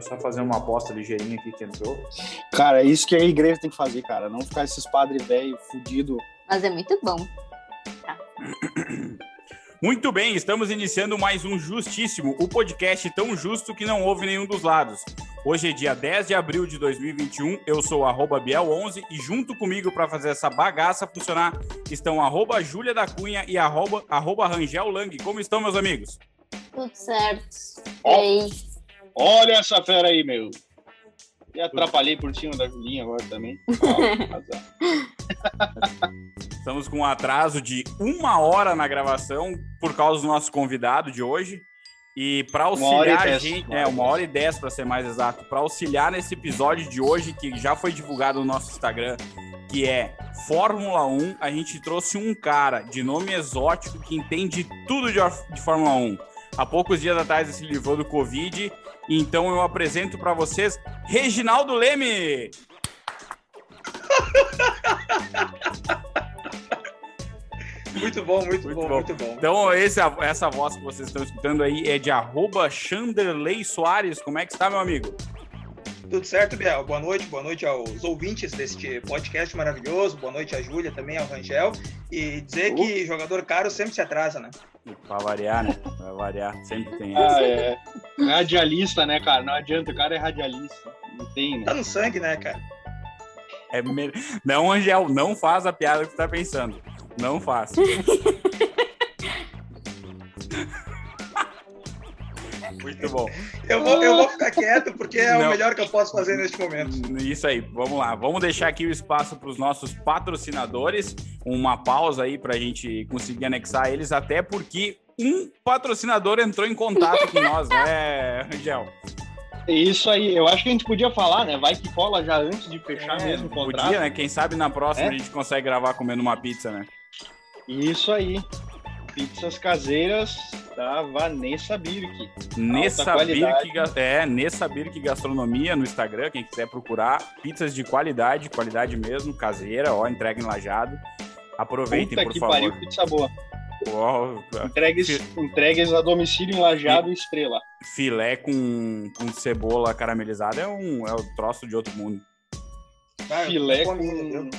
eu só fazer uma aposta ligeirinha aqui que entrou. Cara, é isso que a igreja tem que fazer, cara. Não ficar esses padres velho fudido. Mas é muito bom. Muito bem, estamos iniciando mais um Justíssimo, o podcast tão justo que não houve nenhum dos lados. Hoje é dia 10 de abril de 2021, eu sou arroba Biel11 e junto comigo para fazer essa bagaça funcionar estão arroba Júlia da Cunha e arroba, arroba Rangel Lang. Como estão, meus amigos? Tudo certo. Ó. Olha essa fera aí, meu. E atrapalhei por cima da Julinha agora também. Estamos com um atraso de uma hora na gravação por causa do nosso convidado de hoje. E para e auxiliar a gente, é uma hora e dez para ser mais exato, para auxiliar nesse episódio de hoje que já foi divulgado no nosso Instagram, que é Fórmula 1, a gente trouxe um cara de nome exótico que entende tudo de, de Fórmula 1. Há poucos dias atrás ele se livrou do Covid, então eu apresento para vocês Reginaldo Leme. Muito bom, muito, Muito bom, bom. muito bom. Então, esse, essa voz que vocês estão escutando aí é de arroba Soares. Como é que está, meu amigo? Tudo certo, Biel? Boa noite, boa noite aos ouvintes deste podcast maravilhoso. Boa noite à Júlia, também ao Rangel. E dizer que jogador caro sempre se atrasa, né? Pra variar, né? Pra variar, sempre tem essa. Ah, é. Radialista, né, cara? Não adianta, o cara é radialista. Não tem, né? Tá no sangue, né, cara? É me- Não, Angel, não faz a piada que tu tá pensando. Não faz. Muito bom. Eu vou, eu vou ficar quieto porque é Não. o melhor que eu posso fazer neste momento. Isso aí, vamos lá. Vamos deixar aqui o espaço para os nossos patrocinadores. Uma pausa aí para a gente conseguir anexar eles, até porque um patrocinador entrou em contato com nós, né, Angel? É Isso aí, eu acho que a gente podia falar, né? Vai que cola já antes de fechar mesmo o contrato. É, podia, né? Quem sabe na próxima É? a gente consegue gravar comendo uma pizza, né? Isso aí. Pizzas caseiras da Vanessa Birk. Nessa. Birk, é, Nessa Birk Gastronomia no Instagram, quem quiser procurar, pizzas de qualidade, qualidade mesmo, caseira, ó, entrega em lajado. Aproveitem, Puta por que favor. pariu, pizza boa. Entregues, entregues a domicílio em Lajado e Estrela. filé com, com cebola caramelizada é um é um troço de outro mundo. Tô filé fome, com.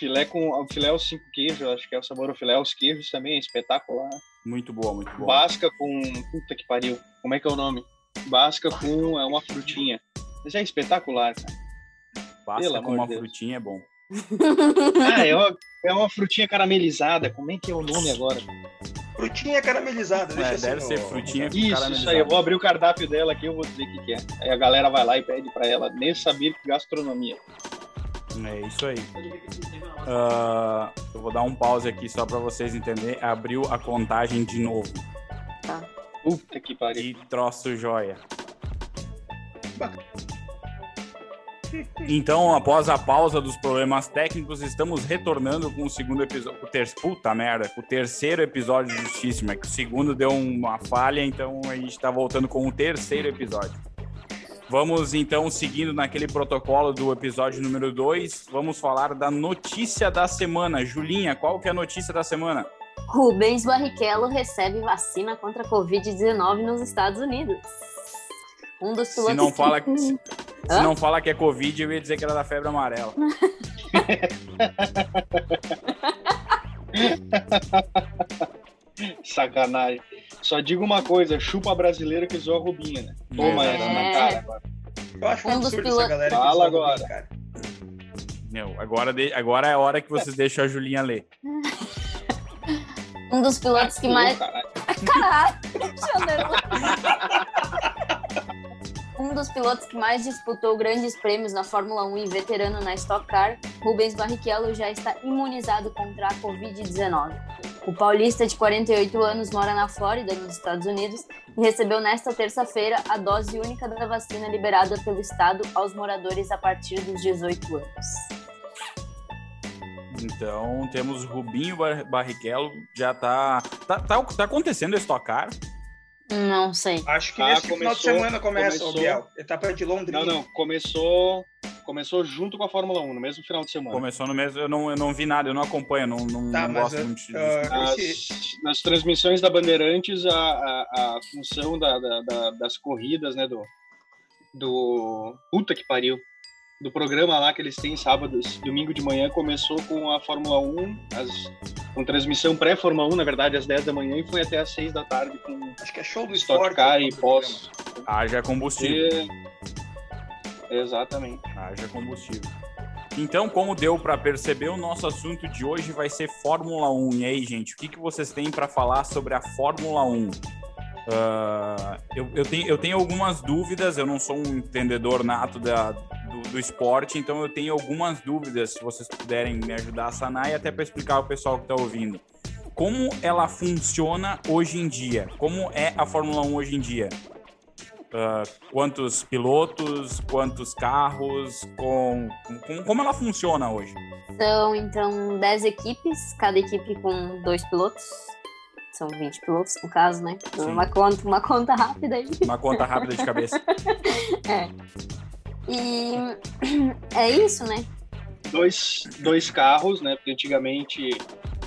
Filé com. Filé aos cinco queijos, acho que é o sabor. O filé aos queijos também é espetacular. Muito boa, muito boa. Basca com. Puta que pariu. Como é que é o nome? Basca com é uma frutinha. Isso é espetacular, cara. Pasta pelo com uma de Deus. frutinha é bom. Ah, é uma, é uma frutinha caramelizada. Como é que é o nome agora? Frutinha caramelizada. Deixa É, assim deve ser frutinha Isso, isso caramelizada. aí. Eu vou abrir o cardápio dela aqui, eu vou dizer o que, que é. Aí a galera vai lá e pede pra ela. Nessa Birk Gastronomia. É isso aí. Ah, eu vou dar um pause aqui só para vocês entenderem. Abriu a contagem de novo. Puta que pariu. E troço joia. Então, após a pausa dos problemas técnicos, estamos retornando com o segundo episódio. O ter... Puta merda, o terceiro episódio de Justíssima. Que o segundo deu uma falha, então a gente tá voltando com o terceiro episódio. Vamos então seguindo naquele protocolo do episódio número 2. Vamos falar da notícia da semana. Julinha, qual que é a notícia da semana? Rubens Barrichello recebe vacina contra a Covid-19 nos Estados Unidos. Um dos Se pilotos. não fala que... se, se não fala que é Covid, eu ia dizer que era da febre amarela. Sacanagem. Só digo uma coisa, chupa a brasileira que zoa a Rubinha, né? Toma É. essa na cara agora. Eu acho um dos absurdo pilotos- essa galera que Fala zoa agora. Rubinho, cara. Meu, agora, de- agora é a hora que vocês deixam a Julinha ler. Um dos pilotos que mais. caralho. Caralho. Um dos pilotos que mais disputou grandes prêmios na Fórmula 1 e veterano na Stock Car, Rubens Barrichello já está imunizado contra a Covid-19. O paulista de 48 anos mora na Flórida, nos Estados Unidos, e recebeu nesta terça-feira a dose única da vacina liberada pelo estado aos moradores a partir dos 18 anos. Então, temos Rubinho Bar- Barrichello, já tá. Tá, tá, tá acontecendo a Stock Car? Não sei. Acho que Ah, nesse final de começou- semana começa, começou. o Biel. Etapa de Londrina. Não, não, começou, começou junto com a Fórmula 1, no mesmo final de semana. Começou no mesmo. Eu não, eu não vi nada, eu não acompanho, não, não, Tá, não gosto uh, muito de. uh, Nas, Esse- nas transmissões da Bandeirantes, a, a, a função da, da- da- das corridas, né, do, do. Puta que pariu. Do programa lá que eles têm sábados, domingo de manhã, começou com a Fórmula 1, as, com transmissão pré-Fórmula 1, na verdade, às 10 da manhã, e foi até às 6 da tarde com Acho que é show do Stock esporte. Car o e pós. Haja combustível. E- Exatamente. Haja combustível. Então, como deu para perceber, o nosso assunto de hoje vai ser Fórmula 1. E aí, gente, o que, que vocês têm para falar sobre a Fórmula 1? Ah, eu, eu, tenho, eu tenho algumas dúvidas, eu não sou um entendedor nato da, do, do esporte, então eu tenho algumas dúvidas, se vocês puderem me ajudar a sanar e até para explicar ao pessoal que está ouvindo. Como ela funciona hoje em dia? Como é a Fórmula 1 hoje em dia? Ah, quantos pilotos, quantos carros, com, com- como ela funciona hoje? São, então, 10 equipes, cada equipe com dois pilotos. São 20 pilotos, no caso, né? Sim. Uma conta, uma conta rápida aí. Uma conta rápida de cabeça. E é isso, né? Dois, dois carros, né? Porque antigamente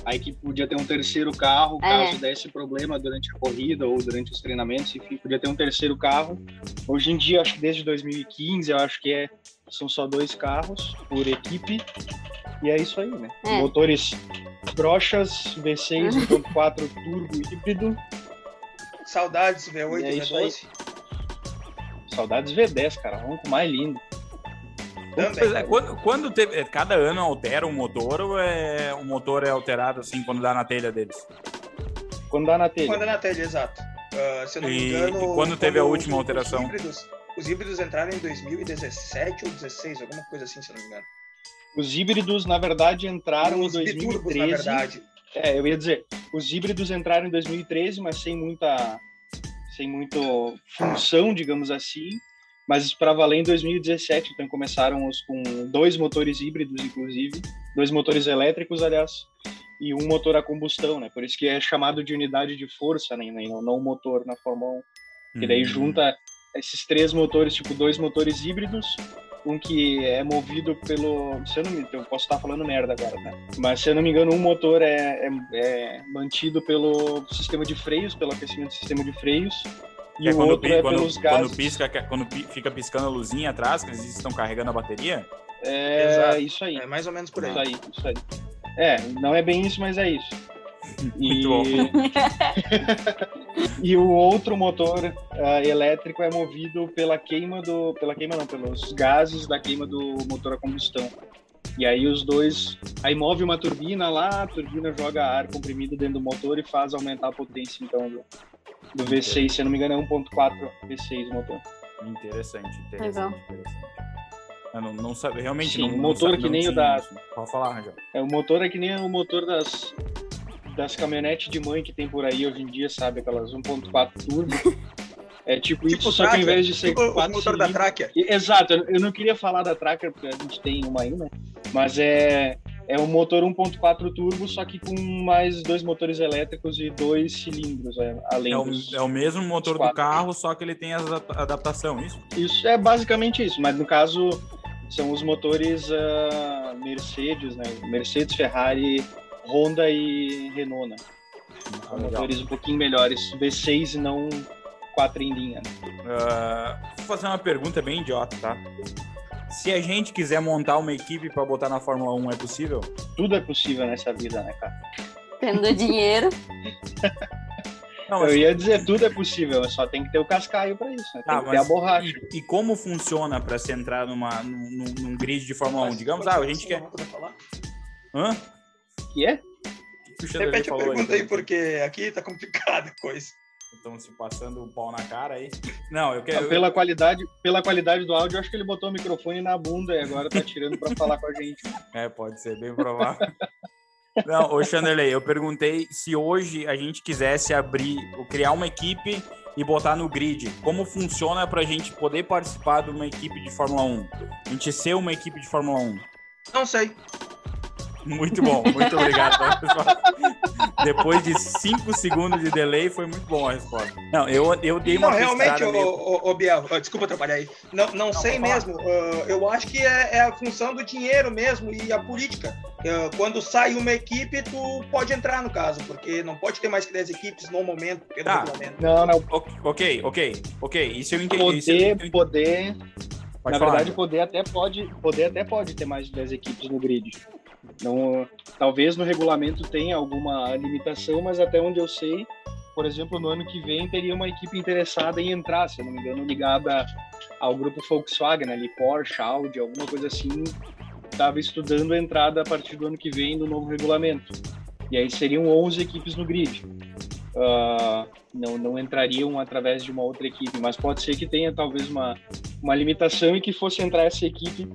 a equipe podia ter um terceiro carro, É. caso desse problema durante a corrida ou durante os treinamentos, enfim, podia ter um terceiro carro. Hoje em dia, acho que desde 2015, eu acho que é, são só dois carros por equipe. E é isso aí, né? É. Motores brochas, V6 1.4 turbo híbrido, Saudades V8 E é e isso aí. V12. saudades V10, cara, ronco mais lindo. Pois é, Também. quando, quando teve, cada ano altera o motor ou é, o motor é alterado assim quando dá na telha deles? Quando dá na telha. Quando é na telha, exato. Ah, se eu não me E- engano. e quando teve a os- última os alteração? híbridos- Os híbridos entraram em 2017 ou 2016, alguma coisa assim, se eu não me engano. Os híbridos, na verdade, entraram em Os biturbos, 2013. na verdade. É, eu ia dizer, os híbridos entraram em 2013, mas sem muita, sem muita função, digamos assim. Mas para valer em 2017, então começaram os com dois motores híbridos, inclusive, dois motores elétricos, aliás, e um motor a combustão, né? Por isso que é chamado de unidade de força, né? Não não motor na Fórmula 1. Que daí Hum. junta esses três motores, tipo dois motores híbridos, um que é movido pelo. Se eu não me eu posso estar falando merda agora, né? Mas se eu não me engano, um motor é, é, é mantido pelo sistema de freios, pelo aquecimento do sistema de freios. E é o quando, outro pi- é quando, pelos quando gases. pisca, que- quando pi- fica piscando a luzinha atrás, que eles estão carregando a bateria? É Exato. isso aí. É mais ou menos por aí. Isso aí, isso aí. É, não é bem isso, mas é isso. Muito bom. e o outro motor ah, elétrico é movido pela queima do, pela queima não, pelos gases da queima do motor a combustão. E aí os dois, aí move uma turbina lá, a turbina joga ar comprimido dentro do motor e faz aumentar a potência então do, do V6, se eu não me engano é 1.4 V6 o motor. Interessante, interessante, Legal. interessante. Eu não, não sabe, realmente Sim, não, o não motor sabe- que não nem o da-. Pode falar, Rangel. É, o motor é que nem o motor das, das caminhonetes de mãe que tem por aí hoje em dia, sabe? Aquelas 1.4 turbo. É tipo, Tipo isso, só que ao Tracker, invés de ser Tipo o quatro motor da cilindros- Tracker. E- Exato, eu não queria falar da Tracker, porque a gente tem uma aí, né? Mas é, é um motor 1.4 turbo, só que com mais dois motores elétricos e dois cilindros, é, além É o, dos... é o mesmo motor do carro, só que ele tem a adap- adaptação, isso? Isso é basicamente isso, mas no caso são os motores ah, Mercedes, né? Mercedes, Ferrari, Honda e Renault, né? Ah, motores um pouquinho melhores, V6 e não quatro em linha. né? Ah, vou fazer uma pergunta bem idiota, tá? Se a gente quiser montar uma equipe para botar na Fórmula 1, é possível? Tudo é possível nessa vida, né, cara? Tendo dinheiro. Não, Eu mas- ia dizer tudo é possível, só tem que ter o cascaio pra isso, né? Tem Tá, que ter mas a borracha. E, e como funciona para se entrar numa, num, num- num grid de Fórmula 1? Digamos, ah, a gente quer. Hã? Que é? Repete a pergunta aí, então? porque aqui tá complicada a coisa. Estão se passando o pau na cara aí. Não, eu quero. Pela qualidade, pela qualidade do áudio, eu acho que ele botou o microfone na bunda e agora tá tirando pra falar com a gente. É, pode ser, bem provável. Não, ô Chanderley, eu perguntei se hoje a gente quisesse abrir, ou criar uma equipe e botar no grid, como funciona para a gente poder participar de uma equipe de Fórmula 1? A gente ser uma equipe de Fórmula 1. Não sei. Muito bom, muito obrigado. Depois de cinco segundos de delay, foi muito bom a resposta. Não, eu, eu dei uma Não, realmente, meio... o, o, Biel, desculpa atrapalhar aí. Não, não, não sei mesmo. Uh, eu acho que é, é, a função do dinheiro mesmo e a política. Uh, quando sai uma equipe, tu pode entrar no caso, porque não pode ter mais que 10 equipes no momento, pelo tá. regulamento. Não, não. Ok, ok, ok. Isso eu entendi. Poder, eu... poder. Pode Na falar, verdade, poder até pode, poder até pode ter mais de 10 equipes no grid. Não, talvez no regulamento tenha alguma limitação, mas até onde eu sei, por exemplo, no ano que vem teria uma equipe interessada em entrar, se eu não me engano, ligada ao grupo Volkswagen, ali, Porsche, Audi, alguma coisa assim, estava estudando a entrada a partir do ano que vem do novo regulamento. E aí seriam 11 equipes no grid. Uh, não, não entrariam através de uma outra equipe, mas pode ser que tenha talvez uma, uma limitação e que fosse entrar essa equipe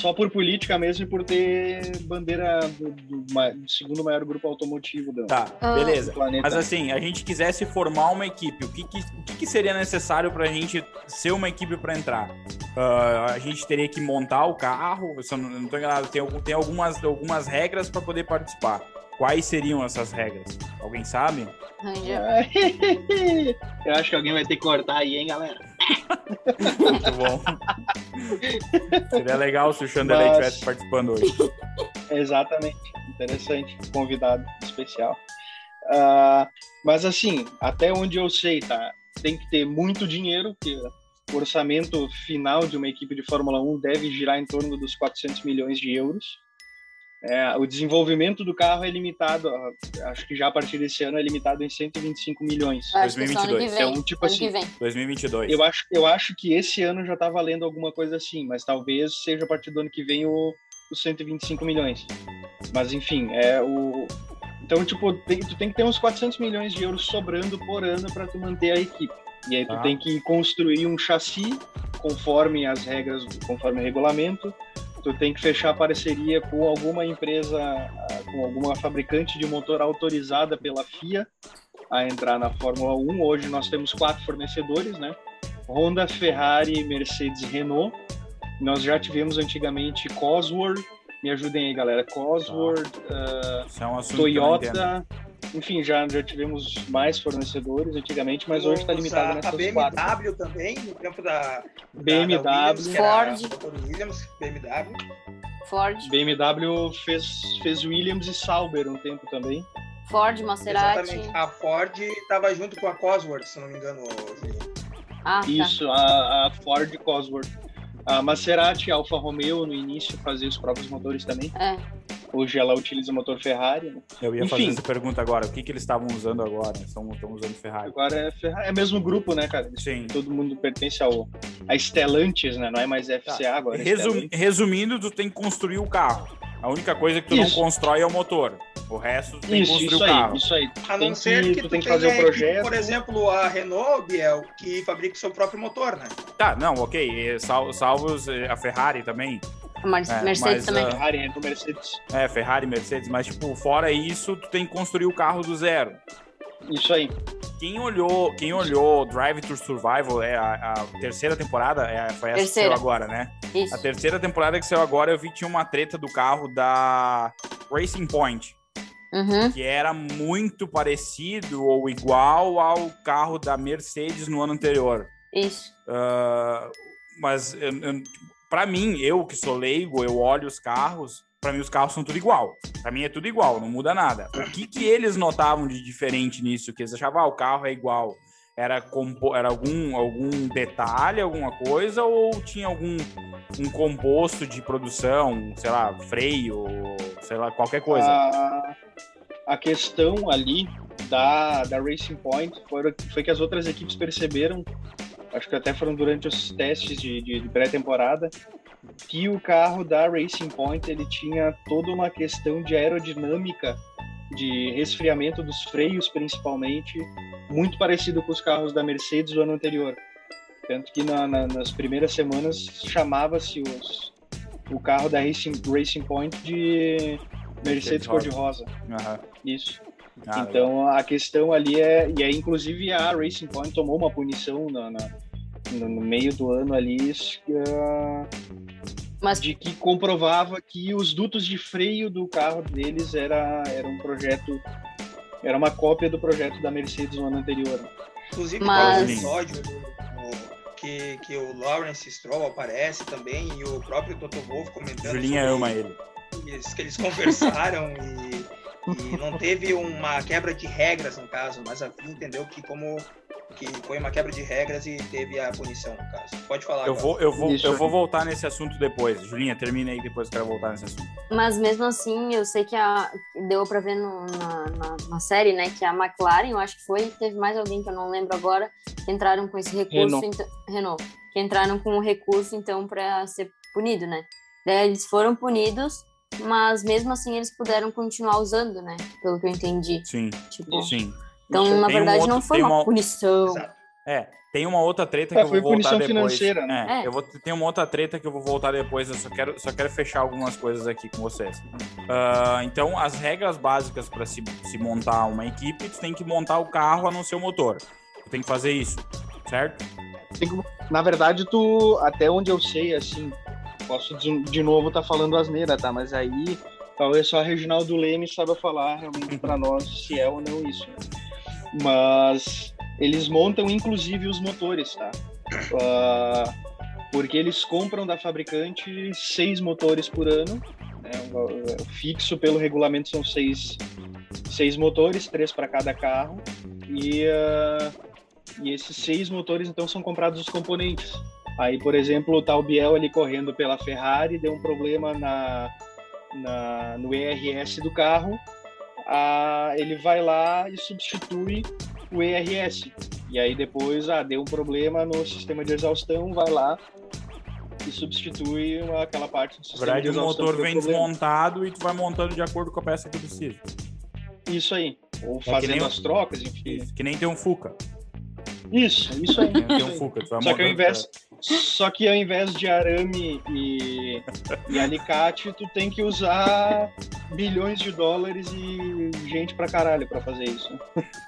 só por política mesmo e por ter bandeira do, do, do segundo maior grupo automotivo do, tá, beleza. planeta. Mas assim, a gente quisesse formar uma equipe, o que, que, o que, que seria necessário para a gente ser uma equipe para entrar? Uh, a gente teria que montar o carro, se eu não estou enganado, tem, tem algumas, algumas regras para poder participar. Quais seriam essas regras? Alguém sabe? Eu acho que alguém vai ter que cortar aí, hein, galera? Muito bom. Seria legal se o Chandelay Mas... estivesse participando hoje. Exatamente. Interessante. Convidado especial. Uh, mas assim, até onde eu sei, tá? Tem que ter muito dinheiro, porque o orçamento final de uma equipe de Fórmula 1 deve girar em torno dos 400 milhões de euros. É, o desenvolvimento do carro é limitado, acho que já a partir desse ano é limitado em 125 milhões. Acho 2022. Vem, então, tipo assim, 2022. Eu acho, eu acho que esse ano já está valendo alguma coisa assim, mas talvez seja a partir do ano que vem o, os 125 milhões. Mas enfim, é o então tipo tem, tu tem que ter uns 400 milhões de euros sobrando por ano para tu manter a equipe. E aí tu ah. tem que construir um chassi conforme as regras, conforme o regulamento tu tem que fechar parceria com alguma empresa, com alguma fabricante de motor autorizada pela FIA a entrar na Fórmula 1. Hoje nós temos quatro fornecedores, né? Honda, Ferrari, Mercedes, Renault. Nós já tivemos antigamente Cosworth. Me ajudem aí, galera. Cosworth, tá. uh, é um Toyota, enfim, já, já tivemos mais fornecedores antigamente, mas hoje está limitado nessas a BMW quatro. também, no tempo da BMW, da, Williams, Ford, Williams, BMW. Ford. BMW fez, fez Williams e Sauber um tempo também. Ford, Maserati. Exatamente. A Ford estava junto com a Cosworth, se não me engano. Ah, tá. Isso, a, a Ford Cosworth. A Maserati, a Alfa Romeo no início fazia os próprios motores também. É. Hoje ela utiliza motor Ferrari. Né? Eu ia Enfim, fazer essa pergunta agora. O que, que eles estavam usando agora? Estão, usando Ferrari. Agora é Ferrari. É o mesmo grupo, né, cara? Sim. Todo mundo pertence ao a Stellantis, né? Não é mais FCA tá. agora. É Resum, resumindo, tu tem que construir o carro. A única coisa que tu isso. não constrói é o motor. O resto tu tem isso, que construir isso o carro. Aí, isso aí. A não ser que, que tu, tem que fazer o projeto. por exemplo, a Renault, Biel, que fabrica o seu próprio motor, né? Tá, não, ok. Sal, salvos a Ferrari também. Mas é, Mercedes mas, também. Uh, Ferrari, é, Mercedes. É, Ferrari, Mercedes, mas tipo, fora isso, tu tem que construir o carro do zero. Isso aí. Quem olhou, quem olhou Drive to Survival, é a, a terceira temporada, é, foi essa terceira. que saiu agora, né? Isso. A terceira temporada que saiu agora, eu vi tinha uma treta do carro da Racing Point. Uhum. Que era muito parecido ou igual ao carro da Mercedes no ano anterior. Isso. Uh, mas eu, eu, para mim, eu que sou leigo, eu olho os carros, para mim os carros são tudo igual. Para mim é tudo igual, não muda nada. O que que eles notavam de diferente nisso? Que eles achavam, ah, o carro é igual. Era, compo era algum, algum detalhe, alguma coisa, ou tinha algum um composto de produção, sei lá, freio, sei lá, qualquer coisa? A, a questão ali da, da Racing Point foi, foi que as outras equipes perceberam acho que até foram durante os testes de, de, de pré-temporada, que o carro da Racing Point ele tinha toda uma questão de aerodinâmica, de resfriamento dos freios principalmente, muito parecido com os carros da Mercedes do ano anterior. Tanto que na, na, nas primeiras semanas chamava-se o carro da Racing, Racing Point de Mercedes cor-de-rosa. Uhum. Isso. Ah, então a questão ali é. E aí, inclusive, a Racing Point tomou uma punição na, na no, no, meio do ano ali, uh, Mas de que comprovava que os dutos de freio do carro deles era, era um projeto, era uma cópia do projeto da Mercedes no ano anterior. Inclusive, Mas- tem um episódio o- que, que o Lawrence Stroll aparece também e o próprio Toto Wolff comentando Julinha ama ele. isso, que eles conversaram e, e não teve uma quebra de regras no caso, mas a FIA entendeu que como que foi uma quebra de regras e teve a punição no caso. Pode falar. Eu agora. vou, eu vou, eu vou voltar nesse assunto depois. Julinha, termina aí, depois eu quero voltar nesse assunto. Mas mesmo assim, eu sei que a, deu pra ver no- na, na, na série, né, que a McLaren, eu acho que foi, teve mais alguém que eu não lembro agora, que entraram com esse recurso, Renault. então, Renault, que entraram com o recurso, então, pra ser punido, né. Daí eles foram punidos, mas mesmo assim eles puderam continuar usando, né, pelo que eu entendi. Sim, Tipo, sim. Então, na Tem um verdade, outro- não foi uma, uma- punição. Exato. É, tem uma outra treta É, que eu vou voltar depois. financeira, né? É, É. eu vou tem uma outra treta que eu vou voltar depois. Eu só quero, só quero fechar algumas coisas aqui com vocês. Ah, então, as regras básicas para se, se montar uma equipe, tu tem que montar o carro a não ser o motor. Tu tem que fazer isso, certo? Na verdade, tu, até onde eu sei, assim, posso de, de novo estar falando asneira, tá? Mas aí talvez só a Reginaldo Leme saiba falar realmente para nós se é ou não isso. né? Mas eles montam inclusive os motores, tá? Ah, porque eles compram da fabricante seis motores por ano, né? O- fixo pelo regulamento são seis, seis motores, três para cada carro. E ah, e esses seis motores, então, são comprados os componentes. Aí, por exemplo, tá o Biel ali correndo pela Ferrari, deu um problema na, na- no ERS do carro, ah, ele vai lá e substitui o ERS. E aí depois, ah, deu um problema no sistema de exaustão, vai lá e substitui aquela parte do sistema verdade, de o exaustão. motor que deu vem problema. desmontado e tu vai montando de acordo com a peça que precisa. Isso aí. Ou É fazendo o- as trocas, enfim. Isso, que nem tem um Fuca. Isso, isso aí. Tem, um. Fuca. Tu vai Só que ao invés, só que ao invés de arame e, e alicate, tu tem que usar bilhões de dólares e gente pra caralho pra fazer isso.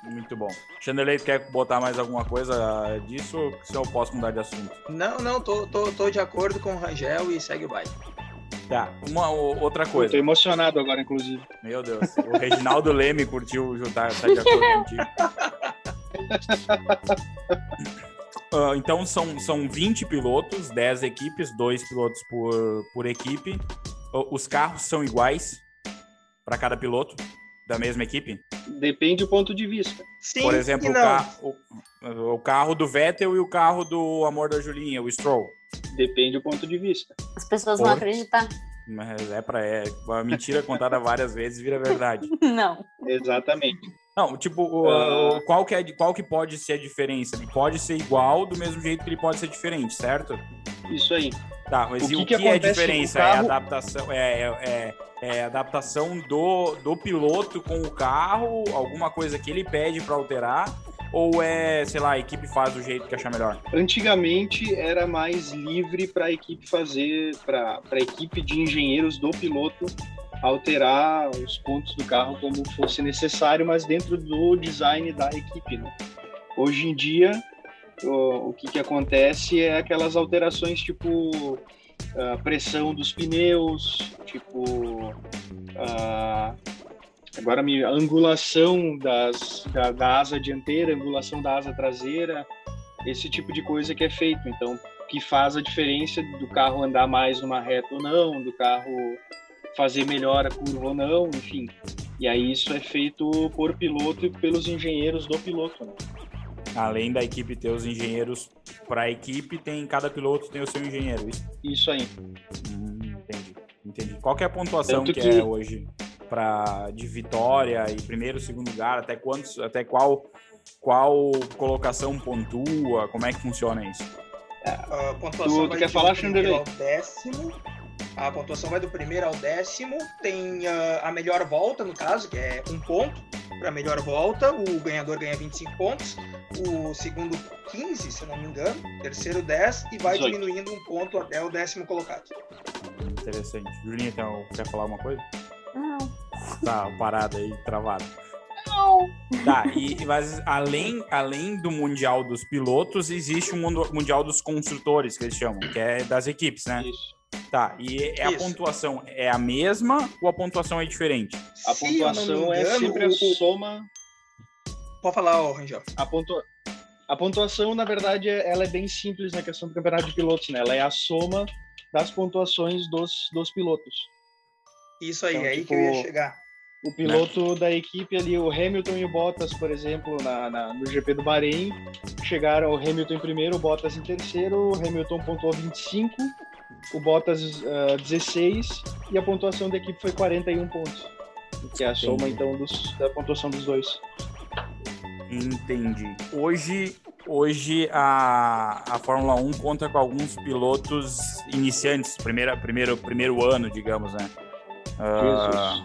Muito bom. Chanderley, tu quer botar mais alguma coisa disso ou se eu posso mudar de assunto? Não, não, tô, tô, tô de acordo com o Rangel e segue o baile. Tá, uma outra Eu tô coisa. emocionado agora, inclusive. Meu Deus, o Reginaldo Leme curtiu o tá, tá de acordo contigo. Ah, então são, são 20 pilotos, 10 equipes, 2 pilotos por, por equipe. Os carros são iguais para cada piloto da mesma equipe? Depende do ponto de vista. Sim Por exemplo, e o, ca- o- o carro do Vettel e o carro do amor da Julinha, o Stroll. Depende do ponto de vista. As pessoas Por- vão acreditar. Mas é para é, uma mentira contada várias vezes vira verdade. Não. Exatamente. Não, tipo, o- qual, que é, qual que pode ser a diferença? Ele pode ser igual do mesmo jeito que ele pode ser diferente, certo? Isso aí. Tá, mas O e que o que que, é diferença? O carro- É adaptação, é, é, é- é adaptação do, do piloto com o carro, alguma coisa que ele pede para alterar, ou é, sei lá, a equipe faz do jeito que achar melhor? Antigamente era mais livre para a equipe fazer, para a equipe de engenheiros do piloto alterar os pontos do carro como fosse necessário, mas dentro do design da equipe. Né? Hoje em dia, o, o que, que acontece é aquelas alterações tipo a pressão dos pneus, tipo a- agora a angulação das, da, da asa dianteira, angulação da asa traseira, esse tipo de coisa que é feito. Então, que faz a diferença do carro andar mais numa reta ou não, do carro fazer melhor a curva ou não, enfim. E aí isso é feito por piloto e pelos engenheiros do piloto. né? Além da equipe ter os engenheiros para a equipe, tem cada piloto tem o seu engenheiro. Isso, Isso aí. Hum, entendi, entendi. Qual que é a pontuação que, que- é hoje para de vitória e primeiro, segundo lugar? Até quantos, até qual qual colocação pontua? Como é que funciona isso? A pontuação Tu- tu vai quer falar, ao décimo. A pontuação vai do primeiro ao décimo. Tem ah, a melhor volta, no caso, que é um ponto para a melhor volta. O ganhador ganha 25 pontos. O segundo, 15, se eu não me engano. Terceiro, 10. E vai 18. diminuindo um ponto até o décimo colocado. Interessante. Julinha, então, quer falar alguma coisa? Não. Tá parada aí, travada. Não. Tá, e mas além, além do Mundial dos Pilotos, existe o mundo- Mundial dos Construtores, que eles chamam, que é das equipes, né? Isso. Tá, e é a Isso. pontuação é a mesma ou a pontuação é diferente? A Se eu não me pontuação é engano, sempre a o- soma. Pode falar, ô, Rangel. A, pontua... a pontuação, na verdade, é- ela é bem simples na questão do campeonato de pilotos, né? Ela é a soma das pontuações dos, dos pilotos. Isso aí, Então, é aí tipo, que eu ia chegar. O piloto da equipe ali, o Hamilton e o Bottas, por exemplo, na, na- no GP do Bahrein, chegaram o Hamilton em primeiro, o Bottas em terceiro, o Hamilton pontuou 25, o Bottas ah, 16 e a pontuação da equipe foi 41 pontos. Que é a soma, Entendi. então, dos- da pontuação dos dois. Entendi. Hoje, hoje a, a Fórmula 1 conta com alguns pilotos iniciantes, primeira, primeiro, primeiro ano, digamos, né? Ah,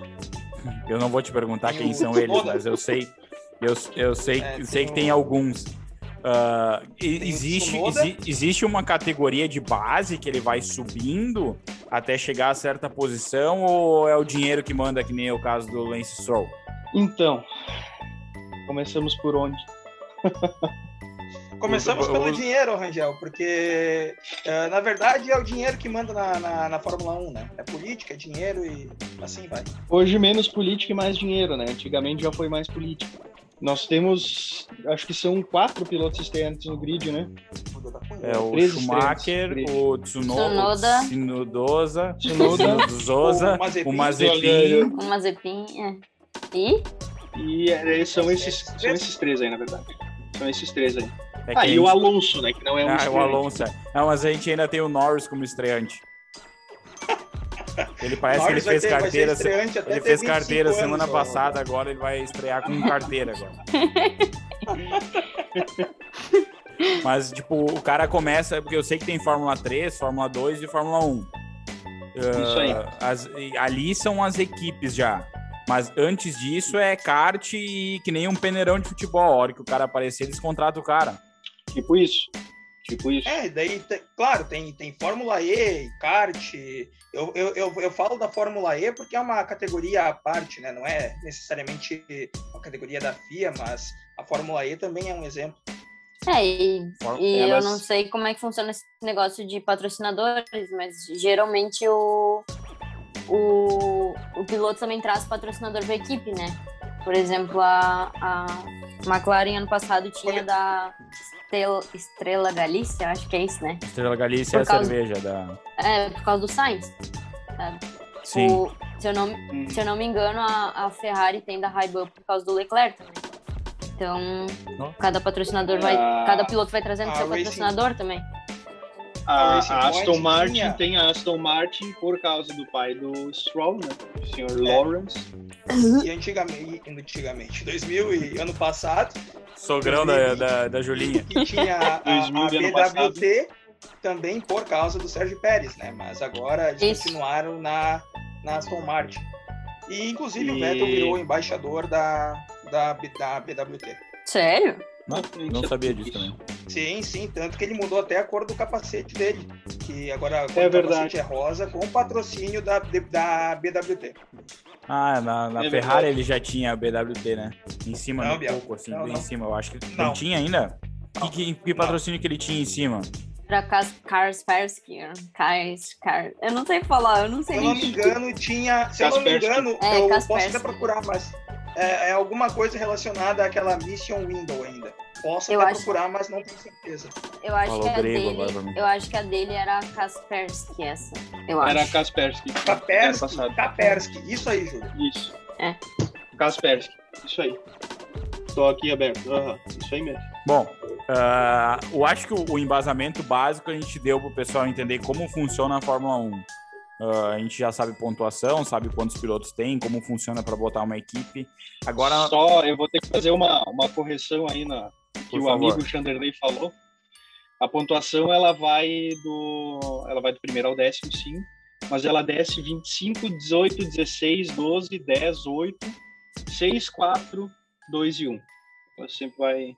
eu não vou te perguntar quem são eles, mas eu sei, eu, eu sei, É, sei tem que tem alguns. Ah, existe, exi- existe uma categoria de base que ele vai subindo até chegar a certa posição ou é o dinheiro que manda, que nem é o caso do Lance Stroll? Então, começamos por onde? Começamos pelo dinheiro, Rangel, porque eh, na verdade é o dinheiro que manda na, na, na Fórmula 1, né? É política, é dinheiro e assim vai. Hoje menos política e mais dinheiro, né? Antigamente já foi mais política. Nós temos, acho que são quatro pilotos estreantes no grid, né? É o Três Schumacher, o Tsunoda, Tsunoda. o Tsunoda Tsunodosa, o Mazepin. o Mazepin. O é. E? E é, são esses, são esses três aí, na verdade. São esses três aí. É Ah, e o gente- Alonso, né? Que não é um Ah, o estreante. Alonso. é. Não, mas a gente ainda tem o Norris como estreante. Ele parece Norris que ele fez ter- carteira. Ele fez 25 carteira anos, semana ó. passada, agora ele vai estrear com carteira agora. Mas, tipo, o cara começa, porque eu sei que tem Fórmula 3, Fórmula 2 e Fórmula 1. Isso aí. Ah, as- ali são as equipes já. Mas antes disso é kart e que nem um peneirão de futebol. A hora que o cara aparecer, eles contratam o cara. Tipo isso. Tipo isso. É, daí, claro, tem, tem Fórmula E, kart. Eu, eu, eu, eu falo da Fórmula E porque é uma categoria à parte, né? Não é necessariamente uma categoria da FIA, mas a Fórmula E também é um exemplo. É, e, For- e Elas- eu não sei como é que funciona esse negócio de patrocinadores, mas geralmente o, o, o piloto também traz patrocinador para a equipe, né? Por exemplo, a, a McLaren ano passado tinha da Estel- Estrela Galícia, acho que é isso, né? Estrela Galícia é a Por causa- cerveja da. É, por causa do Sainz. Sim. O- se, eu não, Hum. se eu não me engano, a, a Ferrari tem da Rai-Ban por causa do Leclerc também. Então, Não. cada patrocinador vai. Ah, cada piloto vai trazendo a seu Racing- patrocinador também. A, a a Aston Martin tinha- tem a Aston Martin por causa do pai do Stroll, né? O senhor É. Lawrence. E antigamente, antigamente 2000 e ano passado, Sogrão da, da, da Julinha. que tinha a, a, 2000 a de ano passado. BWT também por causa do Sérgio Pérez, né? Mas agora eles continuaram na, na Aston Martin. E inclusive o E- Vettel virou embaixador da, da, da BWT. Sério? Não, não sabia disso também. Sim, sim, tanto que ele mudou até a cor do capacete dele. Que agora É do verdade. capacete é rosa com patrocínio da, da BWT. Ah, na, na É Ferrari verdade. ele já tinha a BWT, né? Em cima, Não, um Biel. pouco, assim, Não, bem não. em cima. Eu acho que Não. não tinha ainda. Que, que, que patrocínio que ele tinha em cima? Pra Kas- Kaspersky. Kar... Eu não sei falar, eu não sei Se eu não me o engano, tinha. Se eu não me Kaspersky. engano, É, eu Kaspersky. posso até procurar, mas é, é alguma coisa relacionada àquela Mission Window ainda. Posso Eu até acho- procurar, mas não tenho certeza. Eu acho Falou que a grego dele. agora mim. Eu acho que a dele era a Kaspersky, essa. Eu acho. Era Kaspersky. ano Kaspersky, passado. Kaspersky, isso aí, Júlio. Isso. É. Kaspersky. Isso aí. Tô aqui aberto. Aham. Isso aí mesmo. Bom, ah, eu acho que o, o embasamento básico a gente deu pro pessoal entender como funciona a Fórmula 1. Ah, a gente já sabe pontuação, sabe quantos pilotos tem, como funciona para botar uma equipe. Agora, Só eu vou ter que fazer uma, uma correção aí na que Por o favor. amigo Chanderley falou. A pontuação ela vai do ela vai do primeiro ao décimo, sim, mas ela desce 25, 18, 16, 12, 10, 8, 6, 4, 2 e 1. Ela sempre vai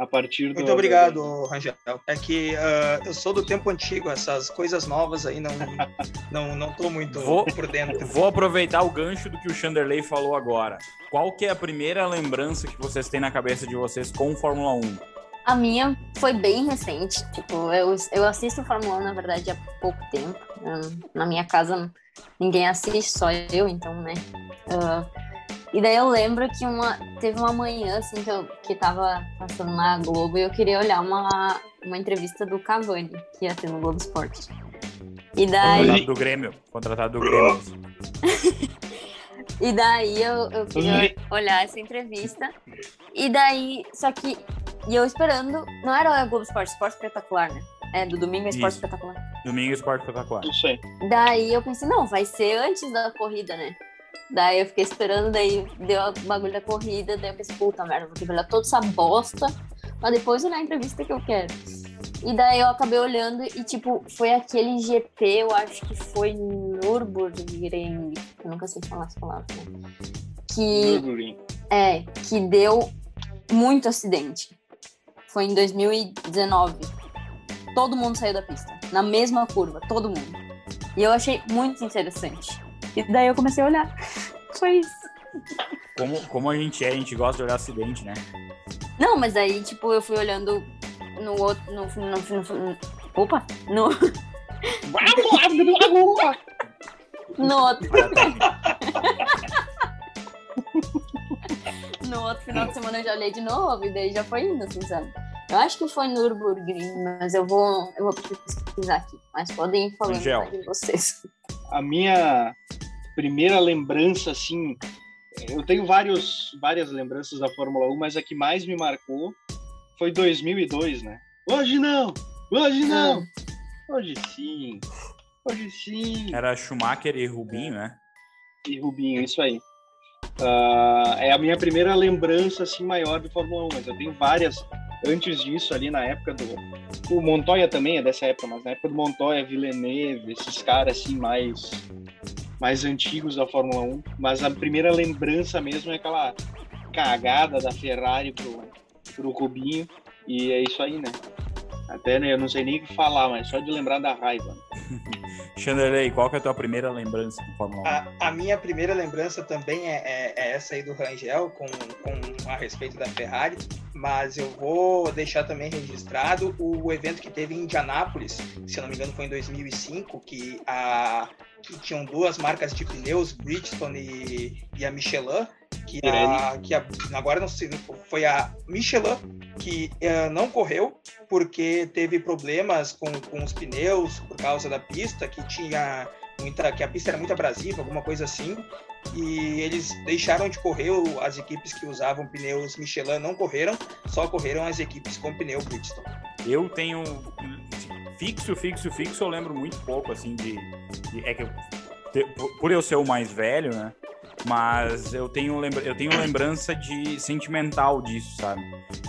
a partir do Muito obrigado, Rangel. É que ah, eu sou do tempo antigo, essas coisas novas aí não não, não tô muito Vou- por dentro. vou aproveitar o gancho do que o Chanderley falou agora. Qual que é a primeira lembrança que vocês têm na cabeça de vocês com Fórmula 1? A minha foi bem recente. Tipo, eu, eu assisto Fórmula 1, na verdade, há pouco tempo. Na minha casa ninguém assiste, só eu, então, né? Uh, e daí eu lembro que uma, teve uma manhã, assim, que eu que tava passando na Globo e eu queria olhar uma, uma entrevista do Cavani, que ia ter no Globo Esporte. E daí... Contratado do Grêmio. Contratado do Grêmio. e daí eu, eu queria olhar essa entrevista. E daí, só que... E eu esperando... Não era o Globo Esporte, Esporte Espetacular, né? É, do Domingo é Esporte Isso. Espetacular. Domingo é Esporte Espetacular. Isso aí. Daí eu pensei, não, vai ser antes da corrida, né? Daí eu fiquei esperando, daí deu o bagulho da corrida, daí eu pensei, puta merda, vou ter que olhar toda essa bosta, mas depois olhar a entrevista que eu quero. E daí eu acabei olhando e, tipo, foi aquele GP, eu acho que foi Nürburgring, eu nunca sei falar as palavras, né? Que, é, que deu muito acidente. Foi em 2019. Todo mundo saiu da pista, na mesma curva, todo mundo. E eu achei muito interessante. E daí eu comecei a olhar. Foi isso. Como, como a gente é, a gente gosta de olhar acidente, né? Não, mas aí, tipo, eu fui olhando no outro. No, no, no, no opa! No. no outro. no outro final de semana eu já olhei de novo e daí já foi indo, assim, sabe? Eu acho que foi no Nürburgring, mas eu vou, eu vou pesquisar aqui. Mas podem ir falando de vocês. A minha primeira lembrança, assim, eu tenho vários, várias lembranças da Fórmula 1, mas a que mais me marcou foi 2002, né? Hoje não! Hoje não! Hoje sim! Hoje sim! Era Schumacher e Rubinho, né? E Rubinho, isso aí. Uh, é a minha primeira lembrança assim maior de Fórmula 1, mas eu tenho várias antes disso ali na época do o Montoya também é dessa época, mas na época do Montoya, Villeneuve, esses caras assim mais mais antigos da Fórmula 1, mas a primeira lembrança mesmo é aquela cagada da Ferrari pro, pro Rubinho, e é isso aí, né? Até né, eu não sei nem o que falar, mas só de lembrar da raiva. Chanderley, qual que é a tua primeira lembrança do Fórmula 1? A, a, minha primeira lembrança também é, é, é, essa aí do Rangel, com, com a respeito da Ferrari, mas eu vou deixar também registrado o evento que teve em Indianápolis, se eu não me engano foi em 2005, que, a, que tinham duas marcas de pneus, Bridgestone e, e a Michelin, que, a, que a, agora não sei, foi a Michelin que uh, não correu porque teve problemas com, com os pneus por causa da pista, que tinha muita, que a pista era muito abrasiva, alguma coisa assim, e eles deixaram de correr, as equipes que usavam pneus Michelin não correram, só correram as equipes com pneu Bridgestone. Eu tenho fixo, fixo, fixo, eu lembro muito pouco, assim, de, de é que eu, por eu ser o mais velho, né, mas eu tenho, lembra eu tenho lembrança de sentimental disso, sabe?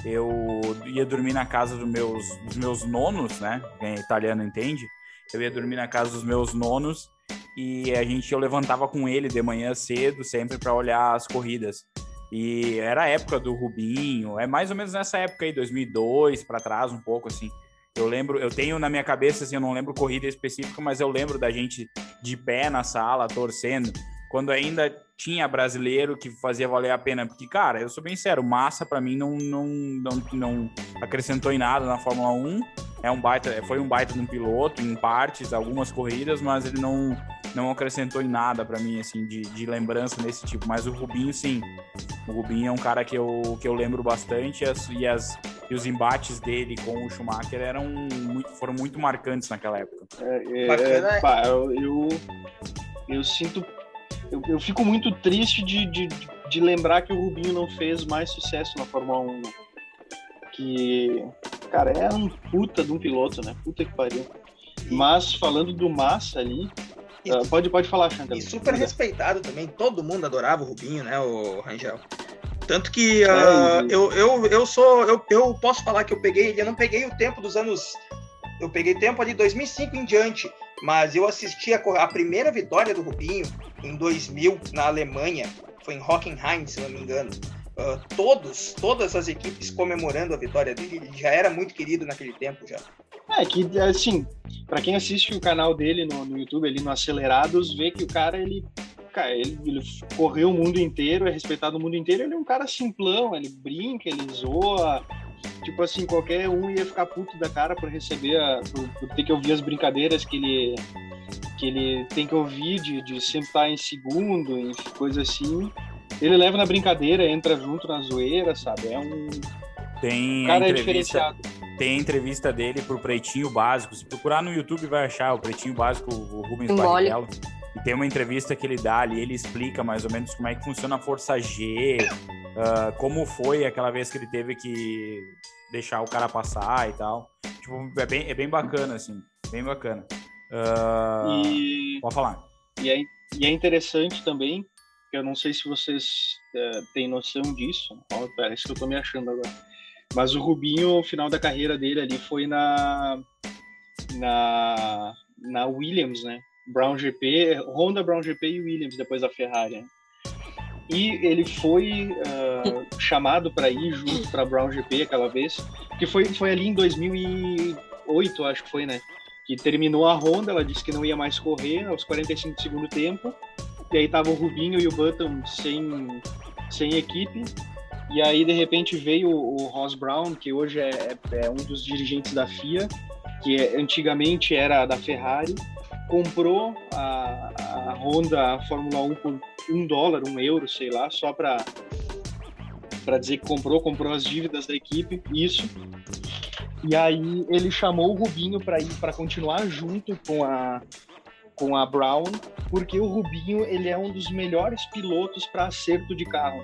Eu ia dormir na casa dos meus, dos meus nonos, né? Quem é italiano entende. Eu ia dormir na casa dos meus nonos e a gente eu levantava com ele de manhã cedo, sempre para olhar as corridas. E era a época do Rubinho, é mais ou menos nessa época aí, 2002 para trás, um pouco assim. Eu lembro, eu tenho na minha cabeça, assim, eu não lembro corrida específica, mas eu lembro da gente de pé na sala, torcendo quando ainda tinha brasileiro que fazia valer a pena. Porque, cara, eu sou bem sério, Massa para mim não, não, não, não acrescentou em nada na Fórmula 1. É um baita, foi um baita de um piloto em partes, algumas corridas, mas ele não, não acrescentou em nada para mim, assim, de, de lembrança nesse tipo. Mas o Rubinho, sim. O Rubinho é um cara que eu, que eu lembro bastante e, as, e, as, e os embates dele com o Schumacher eram muito, foram muito marcantes naquela época. É, é, é, pá, eu, eu, eu sinto eu, eu fico muito triste de, de, de, lembrar que o Rubinho não fez mais sucesso na Fórmula 1. Né? Que, cara, é um puta de um piloto, né? Puta que pariu. Mas falando do Massa ali, uh, pode, pode falar, Chantal. E super respeitado também, todo mundo adorava o Rubinho, né, o Rangel? Tanto que uh, eu, eu, eu sou. Eu, eu posso falar que eu peguei. Eu não peguei o tempo dos anos. Eu peguei tempo ali 2005 em diante mas eu assisti a, a, primeira vitória do Rubinho em 2000 na Alemanha, foi em Hockenheim, se não me engano. Uh, todos, todas as equipes comemorando a vitória dele, ele já era muito querido naquele tempo já. É que assim, para quem assiste o canal dele no, no, YouTube ali no Acelerados, vê que o cara ele, cara, ele, ele correu o mundo inteiro, é respeitado o mundo inteiro, ele é um cara simplão, ele brinca, ele zoa, tipo assim, qualquer um ia ficar puto da cara por receber, a, por, por ter que ouvir as brincadeiras que ele que ele tem que ouvir de, de sempre estar em segundo, e coisa assim. Ele leva na brincadeira, entra junto na zoeira, sabe? É um tem cara é diferenciado. Tem a entrevista dele pro Pretinho Básico. Se procurar no YouTube vai achar o Pretinho Básico, o Rubens. Barrichello. E tem uma entrevista que ele dá ali, ele explica mais ou menos como é que funciona a Força G, ah, como foi aquela vez que ele teve que deixar o cara passar e tal. Tipo, é bem, é bem bacana, assim. Bem bacana. Ah, E, Pode falar. e, é, e é interessante também, que eu não sei se vocês eh, têm noção disso. Ó, parece que eu tô me achando agora. Mas o Rubinho, o final da carreira dele ali foi na na, na Williams, né? Brown GP, Honda, Brown GP e Williams depois da Ferrari. E ele foi ah, chamado para ir junto para Brown GP aquela vez, que foi foi ali em 2008, acho que foi, né? Que terminou a Honda, ela disse que não ia mais correr aos 45 do segundo tempo. E aí tava o Rubinho e o Button sem sem equipe. E aí, de repente, veio o Ross Brown, que hoje é, é- é um dos dirigentes da FIA, que é- antigamente era da Ferrari, comprou a, a Honda a Fórmula 1 por um dólar, um euro, sei lá, só para para dizer que comprou, comprou as dívidas da equipe, isso. E aí ele chamou o Rubinho para ir para continuar junto com a com a Brown, porque o Rubinho ele é um dos melhores pilotos para acerto de carro.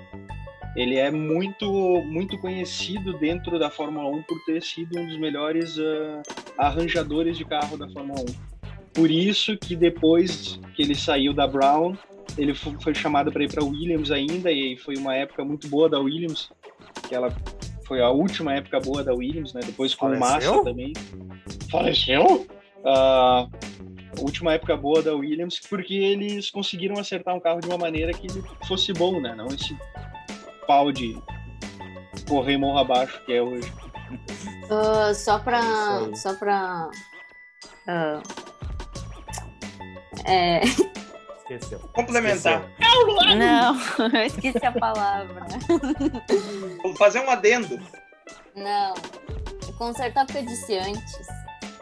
Ele é muito muito conhecido dentro da Fórmula 1 por ter sido um dos melhores ah, arranjadores de carro da Fórmula 1. Por isso que depois que ele saiu da Brown, ele fo- foi chamado para ir para Williams ainda e foi uma época muito boa da Williams, que ela foi a última época boa da Williams, né? Depois com o Faleceu? Massa também. Faleceu? Ah, última época boa da Williams, porque eles conseguiram acertar um carro de uma maneira que fosse bom, né? Não esse pau de correr morro abaixo que é hoje. Ah, só aí. Só pra. ah, é, Esqueceu. Complementar. Esqueceu. não, eu esqueci a palavra. Vou fazer um adendo. Não. Consertar o que eu disse antes.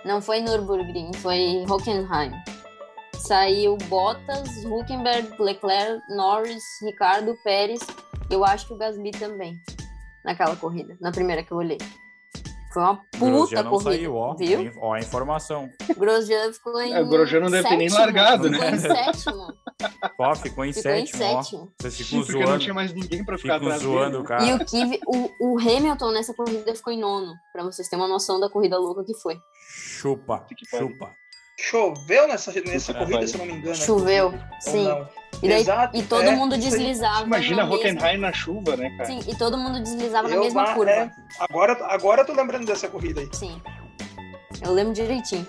Não foi Nürburgring, foi Hockenheim. Saiu Bottas, Huckenberg, Leclerc, Norris, Ricardo, Pérez. Eu acho que o Gasly também. Naquela corrida, na primeira que eu olhei. Foi uma Grosjean puta não corrida. saiu, ó. Viu? Ó a informação. Grosjean ficou em. É, o Grosjean não deve ter nem sétimo, largado, ficou né? em sétimo. Ó, ficou em Ficou em sétimo, ó. sétimo. Vocês Sim, ficam porque não zoando, tinha mais ninguém para ficar atrás zoando dele. cara. E o, Kiv, o, o Hamilton nessa corrida ficou em nono, pra vocês terem uma noção da corrida louca que foi. Chupa, chupa. Choveu nessa, nessa corrida, se eu não me engano. Choveu, inclusive, ou sim. E, daí, Exato, e todo é, mundo deslizava. Imagina na mesma- Hockenheim na chuva, né, cara? Sim, e todo mundo deslizava na Eu, mesma bah, curva. é. Agora, agora eu tô lembrando dessa corrida aí. Sim. Eu lembro direitinho.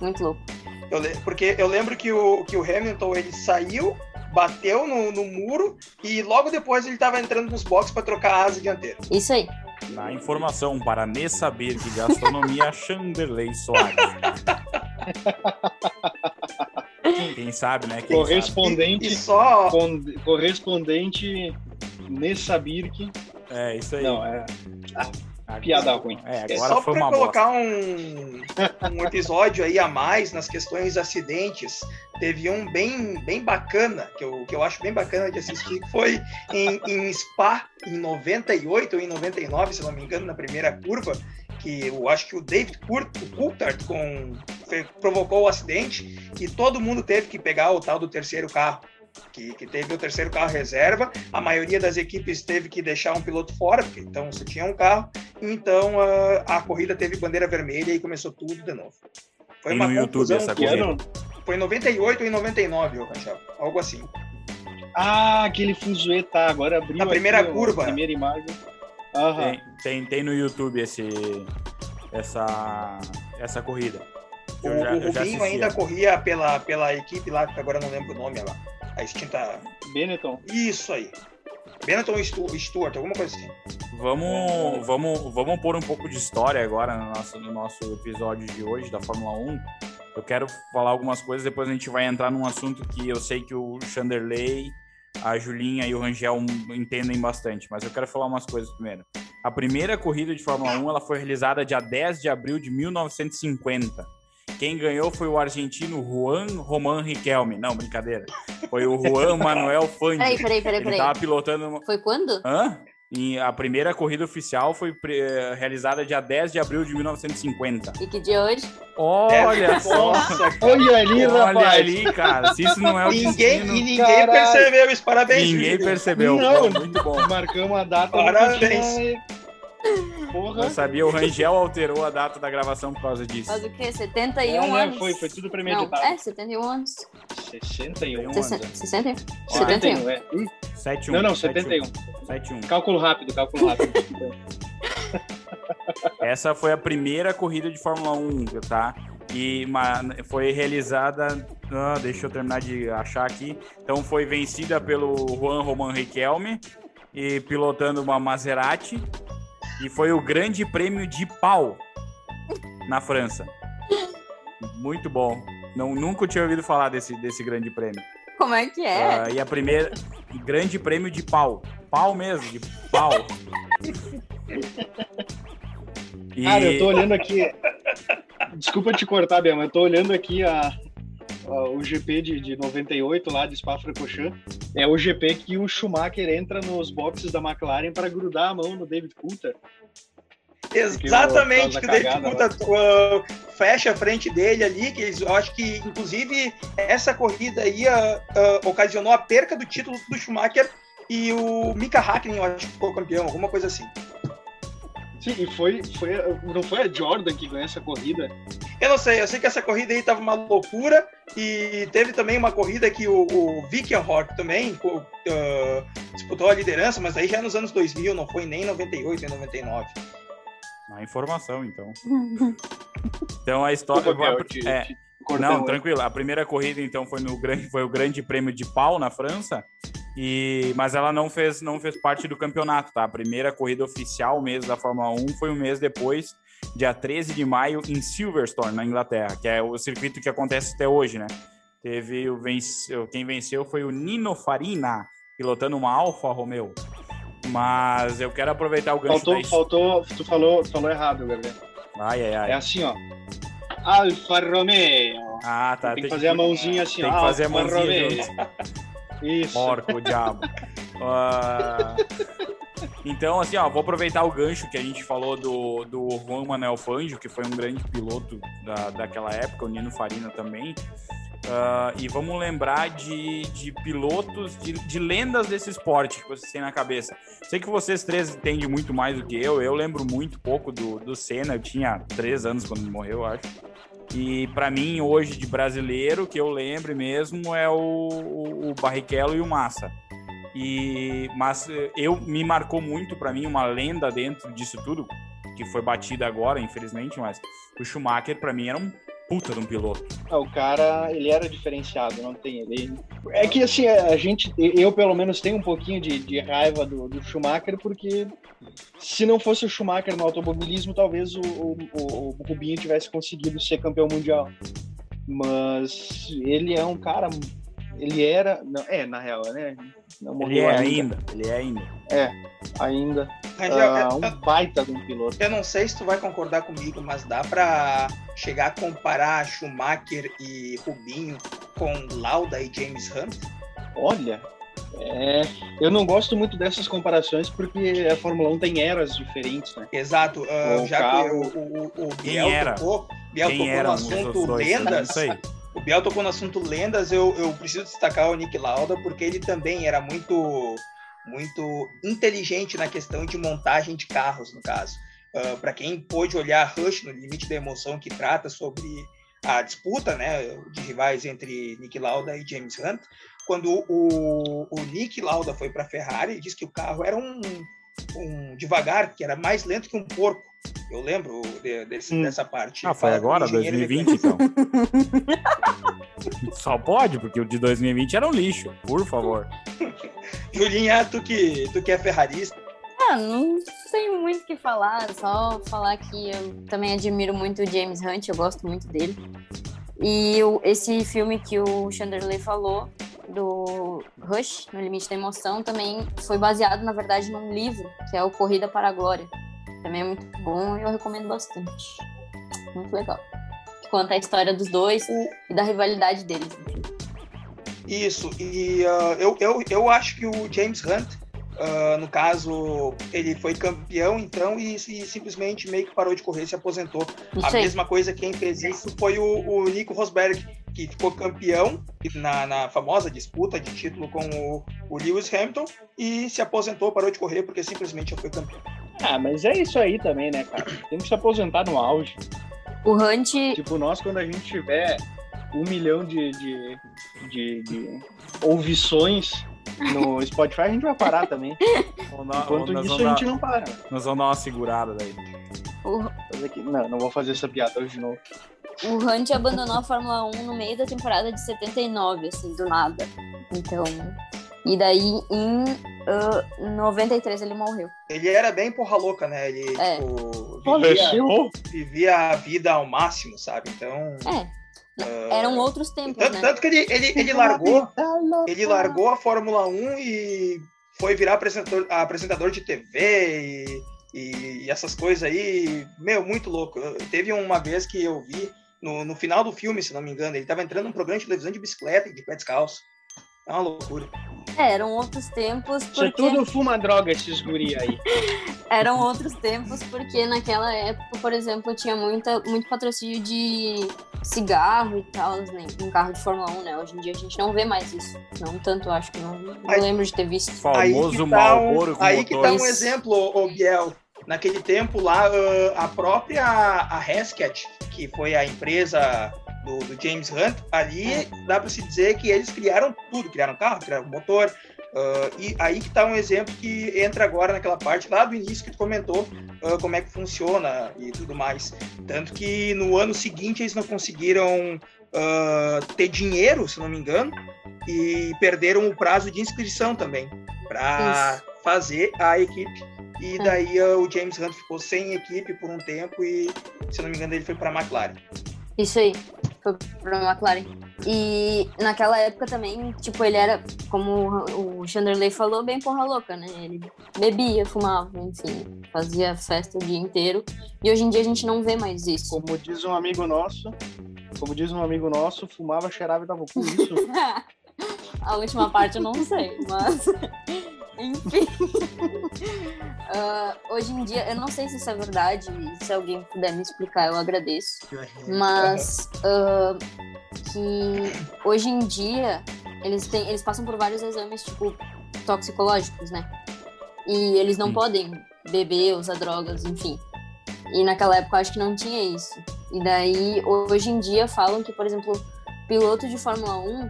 Muito louco. Eu porque eu lembro que o, que o Hamilton ele saiu, bateu no, no muro e logo depois ele tava entrando nos boxes para trocar a asa dianteira. Isso aí. Na informação para nem saber que de astronomia, Chanderley Soares. Quem sabe, né? Quem sabe. Correspondente, E só con- correspondente Nessa Birk. É, isso aí. Não, é Agora- piada ruim. É, É agora só foi para uma colocar um, um episódio aí a mais nas questões acidentes, teve um bem, bem bacana, que eu, que eu acho bem bacana de assistir, que foi em, em Spa, em 98 ou em 99, se não me engano, na primeira curva, que eu acho que o David Coulthard com, provocou o acidente e todo mundo teve que pegar o tal do terceiro carro. Que, que teve o terceiro carro reserva, a maioria das equipes teve que deixar um piloto fora, porque então só tinha um carro, então a, a corrida teve bandeira vermelha e começou tudo de novo. Foi Tem uma no YouTube essa Que corrida. ano? Foi em 98 e 99, eu Rangel. Algo assim. Ah, aquele fuzuê, tá. Agora abriu Na primeira aqui, curva. A primeira imagem. Tem, tem, tem no YouTube esse, essa, essa corrida. O, já- o Rubinho ainda corria pela, pela equipe lá, que agora eu não lembro o nome lá. A extinta. Benetton. Isso aí. Benetton Stu- Stewart, alguma coisa assim. Vamos, vamos, vamos pôr um pouco de história agora no nosso, no nosso episódio de hoje da Fórmula 1. Eu quero falar algumas coisas, depois a gente vai entrar num assunto que eu sei que o Chanderley, a Julinha e o Rangel entendem bastante, mas eu quero falar umas coisas primeiro. A primeira corrida de Fórmula 1 ela foi realizada dia 10 de abril de 1950. Quem ganhou foi o argentino Juan Roman Riquelme. Não, brincadeira. Foi o Juan Manuel Fangio. Peraí, peraí, peraí, Ele peraí. tava pilotando... uma- Foi quando? Hã? E a primeira corrida oficial foi pre- eh, realizada dia 10 de abril de 1950. E que dia hoje? Olha só! Olha ali, Olha rapaz. ali, cara. Se isso não é o Ninguém, destino, e ninguém Caralho. percebeu isso. Parabéns, ninguém percebeu. Não. Pô, Muito bom. Marcamos a data. Parabéns. Porra. Eu sabia, o Rangel alterou a data da gravação por causa disso. Faz o quê? 71 É, anos? Foi, foi tudo Não, premeditado. é, 71 anos. 61 anos. Sessenta- né? 61? 71, 71. é. Ih, 71. Não, não, 71. 71. Cálculo rápido, cálculo rápido. Essa foi a primeira corrida de Fórmula 1, tá? E ma- foi realizada. ah, deixa eu terminar de achar aqui. Então foi vencida pelo Juan Roman Riquelme e pilotando uma Maserati. E foi o Grande Prêmio de Pau na França. Muito bom. Não, nunca tinha ouvido falar desse, desse grande prêmio. Como é que é? Ah, e a primeira. Grande prêmio de pau. Pau mesmo, de pau. E- Cara, eu tô olhando aqui. Desculpa te cortar, Bel, mas eu tô olhando aqui a- o GP de, de 98 lá de Spa-Francorchamps. É o GP que o Schumacher entra nos boxes da McLaren para grudar a mão no David Coulter. Exatamente, que o- David Coulter uh, fecha a frente dele ali, que eles, eu acho que, inclusive, essa corrida aí uh, uh, ocasionou a perca do título do Schumacher e o Mika Hakkinen, eu acho que ficou campeão, alguma coisa assim. Sim, e foi, foi. Não foi a Jordan que ganhou essa corrida? Eu não sei, eu sei que essa corrida aí tava uma loucura e teve também uma corrida que o, o Vickenhorst também uh, disputou a liderança, mas aí já nos anos 2000, não foi nem em 98, nem 99. A informação, então. Então a história. Te- é, te não, tranquilo. A primeira corrida, então, foi no grande, foi o Grande Prêmio de Pau na França. E, mas ela não fez, não fez parte do campeonato, tá? A primeira corrida oficial mesmo da Fórmula 1 foi um mês depois, dia 13 de maio, em Silverstone, na Inglaterra, que é o circuito que acontece até hoje, né? Teve o venceu, quem venceu foi o Nino Farina, pilotando uma Alfa Romeo. Mas eu quero aproveitar o gancho da Faltou, his- faltou. Tu falou, tu falou errado, Gabriel. Ai, ai, ai. É assim, ó. Alfa Romeo. Ah, tá. Tem que fazer a mãozinha assim, Tem que fazer a Alfa mãozinha Romeo. junto. Isso. Porco, diabo. Ah, então, assim, ó, vou aproveitar o gancho que a gente falou do, do Juan Manuel Fangio, que foi um grande piloto da, daquela época, o Nino Farina também. Ah, e vamos lembrar de, de pilotos, de, de lendas desse esporte que vocês têm na cabeça. Sei que vocês três entendem muito mais do que eu. Eu lembro muito pouco do, do Senna. Eu tinha três anos quando ele morreu, eu acho. E para mim, hoje, de brasileiro, que eu lembre mesmo é o, o, o Barrichello e o Massa. E, mas eh, eu me marcou muito para mim uma lenda dentro disso tudo, que foi batida agora, infelizmente, mas o Schumacher para mim era um puta de um piloto. Ah, o cara, ele era diferenciado, não tem ele. É que assim, a gente, eu pelo menos tenho um pouquinho de, de raiva do, do Schumacher, porque se não fosse o Schumacher no automobilismo, talvez o, o, o- o Rubinho tivesse conseguido ser campeão mundial. Mas ele é um cara, ele era, não, é, na real, né? Não Ele morreu é ainda, ele é ainda. ainda. Rangel, Ah, eu- um baita de um piloto. Eu não sei se tu vai concordar comigo, mas dá pra chegar a comparar Schumacher e Rubinho com Lauda e James Hunt? Olha, é, eu não gosto muito dessas comparações porque a Fórmula 1 tem eras diferentes, né? Exato, ah, O já carro- que o, o, o Quem Biel era? tocou, Biel Quem tocou no eram os assunto lendas, o Biel tocou no assunto lendas, eu, eu preciso destacar o Nick Lauda porque ele também era muito muito inteligente na questão de montagem de carros, no caso. Para quem pôde olhar Rush no Limite da Emoção, que trata sobre a disputa né, de rivais entre Nick Lauda e James Hunt, quando o, o Nick Lauda foi para a Ferrari, ele disse que o carro era um, um devagar, que era mais lento que um porco. Eu lembro de- desse- Hum. dessa parte. Ah, foi agora, engenheiro 2020, então. Só pode, porque o de 2020 era um lixo, por favor. Julinha, tu que, tu que é ferrarista, Ah, não tenho muito o que falar, só falar que eu também admiro muito o James Hunt, eu gosto muito dele. E o- esse filme que o Chanderley falou do Rush, No Limite da Emoção, também foi baseado, na verdade, num livro, que é o Corrida para a Glória. Também é muito bom e eu recomendo bastante. Muito legal. Conta a história dos dois e da rivalidade deles. Isso, e uh, eu, eu, eu acho que o James Hunt, uh, no caso, ele foi campeão, então, e, e, simplesmente meio que parou de correr, se aposentou. Isso a aí. mesma coisa, quem fez isso foi o, o Nico Rosberg, que ficou campeão na, na famosa disputa de título com o, o, Lewis Hamilton e se aposentou, parou de correr porque simplesmente já foi campeão. Ah, mas é isso aí também, né, cara? Tem que se aposentar no auge. O Hunt. Tipo, nós, quando a gente tiver um milhão de, de, de, de ouvições no Spotify, a gente vai parar também. Enquanto isso, a gente dar, não para. Nós vamos dar uma segurada daí. O... Não, não vou fazer essa piada hoje de novo. O Hunt abandonou a Fórmula 1 no meio da temporada de 79, assim, do nada. Então. E daí, em uh, 93, ele morreu. Ele era bem porra louca, né? Ele, é. tipo, vivia, vivia a vida ao máximo, sabe? Então. É. Uh, Eram outros tempos, tanto, né? Tanto que ele, ele, ele largou ele largou a Fórmula 1 e foi virar apresentador, apresentador de TV e, e, e, essas coisas aí, meu, muito louco. Teve uma vez que eu vi, no, no final do filme, se não me engano, ele estava entrando num programa de televisão de bicicleta e de pé descalço. É uma loucura. É, eram outros tempos. Porque... Tudo fuma droga, esses guri aí. eram outros tempos, porque naquela época, por exemplo, tinha muita, muito patrocínio de cigarro e tal, né, em carro de Fórmula 1, né? Hoje em dia a gente não vê mais isso. Não tanto, acho que não, não aí, lembro de ter visto. Famoso Marlboro um, Aí que tá um exemplo, o Biel. Naquele tempo lá, a própria a Heskett, que foi a empresa do, do James Hunt, ali é. dá para se dizer que eles criaram tudo, criaram carro, criaram motor, Uh, e aí que está um exemplo que entra agora naquela parte lá do início que tu comentou uh, como é que funciona e tudo mais. Tanto que no ano seguinte eles não conseguiram uh, ter dinheiro, se não me engano, e perderam o prazo de inscrição também para fazer a equipe. E é. daí o James Hunt ficou sem equipe por um tempo e, se não me engano, ele foi para a McLaren. Isso aí, foi a McLaren. E naquela época também, tipo, ele era, como o Chanderley falou, bem porra louca, né? Ele bebia, fumava, enfim, fazia festa o dia inteiro. E hoje em dia a gente não vê mais isso. Como diz um amigo nosso, como diz um amigo nosso, fumava, cheirava e dava com isso. a última parte eu não sei, mas enfim. uh, hoje em dia, eu não sei se isso é verdade, se alguém puder me explicar, eu agradeço. Mas uh, que hoje em dia eles, têm, eles passam por vários exames, tipo, toxicológicos, né? E eles não podem beber, usar drogas, enfim. E naquela época eu acho que não tinha isso. E daí, hoje em dia, falam que, por exemplo, piloto de Fórmula 1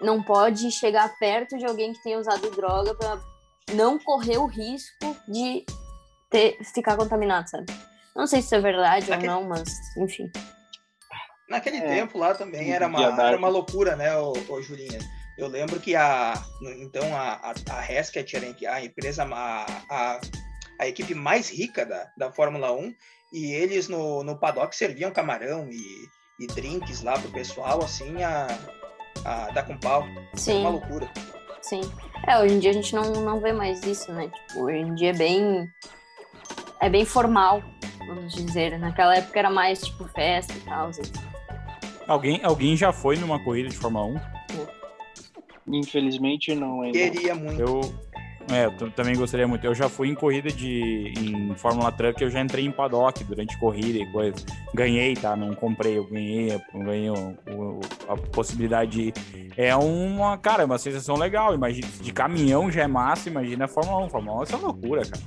não pode chegar perto de alguém que tenha usado droga para não correr o risco de ter, ficar contaminado, sabe? Não sei se isso é verdade Naquele... ou não, mas enfim. Naquele é, tempo lá também era uma, era uma loucura, né, o, o Julinha? Eu lembro que a então a, a, a Heskett era a empresa a, a, a equipe mais rica da, da Fórmula 1 e eles no, no paddock serviam camarão e, e drinks lá pro pessoal assim a, a dar com pau. Sim. Era uma loucura. Sim. É, hoje em dia a gente não, não vê mais isso, né? Tipo, hoje em dia é bem. É bem formal, vamos dizer. Naquela época era mais tipo festa e tal. Assim. Alguém, alguém já foi numa corrida de Fórmula 1? Infelizmente não ainda. Queria muito. Eu, é, eu também gostaria muito. Eu já fui em corrida de em Fórmula Truck, eu já entrei em paddock durante corrida e coisa. Ganhei, tá? Não comprei, eu ganhei, eu ganhei o, o, a possibilidade de. É uma, cara, é uma sensação legal. Imagina, de caminhão já é massa, imagina a Fórmula 1. Fórmula 1 é uma loucura, cara.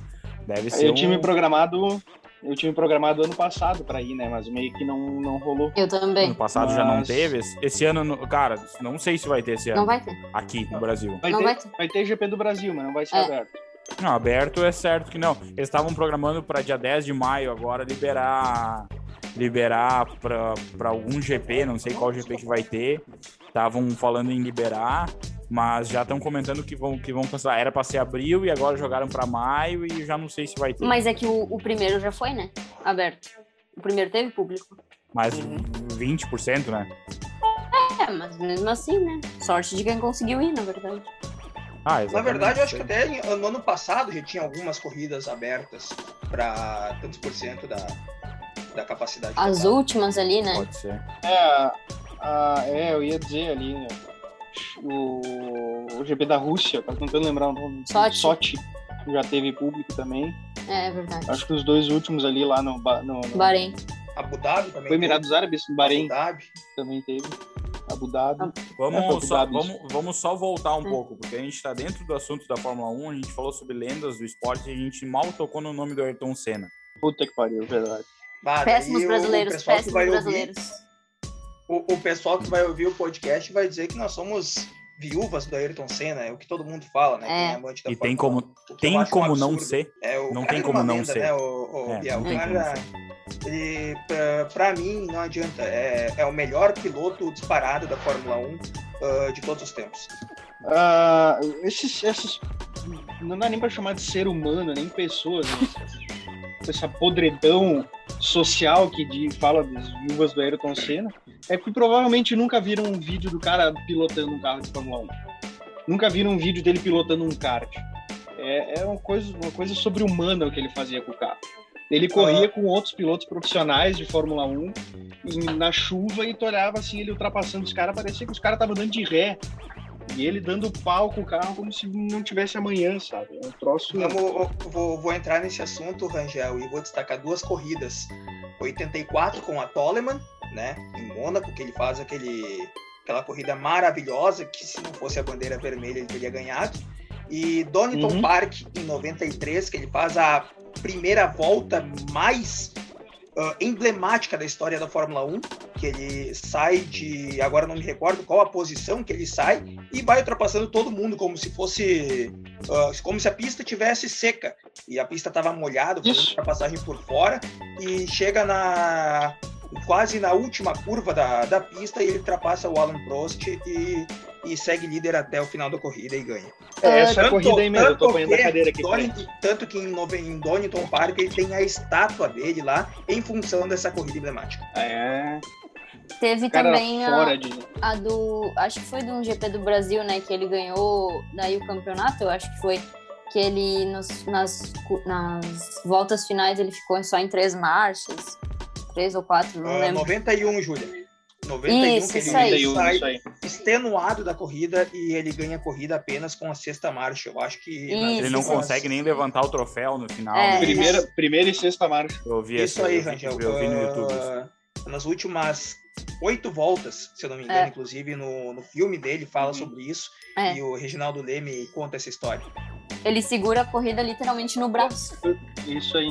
Deve ser. Eu um... tinha programado eu tinha programado ano passado para ir, né? Mas meio que não, não rolou. Eu também. Ano passado Mas... já não teve. Esse ano, cara, não sei se vai ter esse ano. Não vai ter. Aqui no Brasil. Vai não ter, vai ter. Vai ter GP do Brasil, mas não vai ser é. aberto. Não, aberto é certo que não. Eles estavam programando para dia 10 de maio agora liberar liberar para algum GP, não sei qual GP que vai ter. Estavam falando em liberar, mas já estão comentando que vão que vão passar. Era para ser abril e agora jogaram para maio e já não sei se vai ter. Mas é que o, o primeiro já foi, né? Aberto. O primeiro teve público. Mas uhum. 20%, né? É, mas mesmo assim, né? Sorte de quem conseguiu ir, na verdade. Ah, Na verdade, eu acho que até no ano passado já tinha algumas corridas abertas para tantos por cento da, da capacidade. As total. últimas ali, né? Pode ser. É, a- é, eu ia dizer ali, né, o, o GP da Rússia, tá tentando lembrar o nome. Sochi. Sochi já teve público também. É, é verdade. Acho que os dois últimos ali lá no, no, no Bahrein. Abu Dhabi também. foi Emirados Árabes, no Bahrein Abu Dhabi. também teve. Abu Dhabi. Vamos, É, só, Dhabi. vamos, vamos só voltar um É. pouco, porque a gente está dentro do assunto da Fórmula 1, a gente falou sobre lendas do esporte e a gente mal tocou no nome do Ayrton Senna. Puta que pariu, verdade. Bah, Péssimos brasileiros, péssimos vai ouvir- brasileiros. O, o pessoal que vai ouvir o podcast vai dizer que nós somos viúvas do Ayrton Senna, é o que todo mundo fala, né? É. Quem é E tem como, 1. O que eu tem acho um como não ser. É, o não tem como não ser. Né, o, o É, Biel? não O tem como cara, ele, pra, pra mim, não adianta. É, é o melhor piloto disparado da Fórmula 1 ah, de todos os tempos. Ah, esses, esses. Não dá nem pra chamar de ser humano, nem pessoas. né? Essa podredão social que de, fala das viúvas do Ayrton Senna. É que provavelmente nunca viram um vídeo do cara pilotando um carro de Fórmula 1. Nunca viram um vídeo dele pilotando um kart. É, é uma coisa, uma coisa sobre-humana o que ele fazia com o carro. Ele corria com outros pilotos profissionais de Fórmula 1 em- na chuva e tu olhava assim, ele ultrapassando os caras, parecia que os caras estavam dando de ré. E ele dando pau com o carro como se não tivesse amanhã, sabe? É um troço. Eu vou, vou entrar nesse assunto, Rangel, e vou destacar duas corridas. 84 com a Toleman, né, em Mônaco, que ele faz aquele, aquela corrida maravilhosa, que se não fosse a bandeira vermelha ele teria ganhado. E Donington Uhum. Park, em 93, que ele faz a primeira volta mais ah, emblemática da história da Fórmula 1, que ele sai de, agora não me recordo qual a posição que ele sai, e vai ultrapassando todo mundo como se fosse ah, como se a pista tivesse seca. E a pista estava molhada, fazendo ultrapassagem por fora e chega na quase na última curva da, da pista e ele ultrapassa o Alan Prost e, e segue líder até o final da corrida e ganha. É essa Tanto- corrida aí mesmo, eu tô tanto apanhando a que cadeira aqui. Donington- tanto que em, em Donington Park ele tem a estátua dele lá em função dessa corrida emblemática. É, Teve também a, de. a do. Acho que foi de um GP do Brasil, né? Que ele ganhou daí o campeonato, eu acho que foi. Que ele nos- nas, nas voltas finais ele ficou só em três marchas. Três ou quatro, não Ah, lembro. 91, Júlia. 91 Isso, que isso ele aí. 91, sai isso aí. extenuado da corrida e ele ganha a corrida apenas com a sexta marcha. Eu acho que Isso, Ele não consegue nem levantar o troféu no final. É. né? Primeira, primeira e sexta marcha. Eu vi Isso essa- aí, eu Rangel. Eu vi no YouTube. Ah, nas últimas oito voltas, se eu não me engano, É. inclusive no, no filme dele fala Uhum. sobre isso. É. E o Reginaldo Leme conta essa história. Ele segura a corrida literalmente no braço. Isso aí.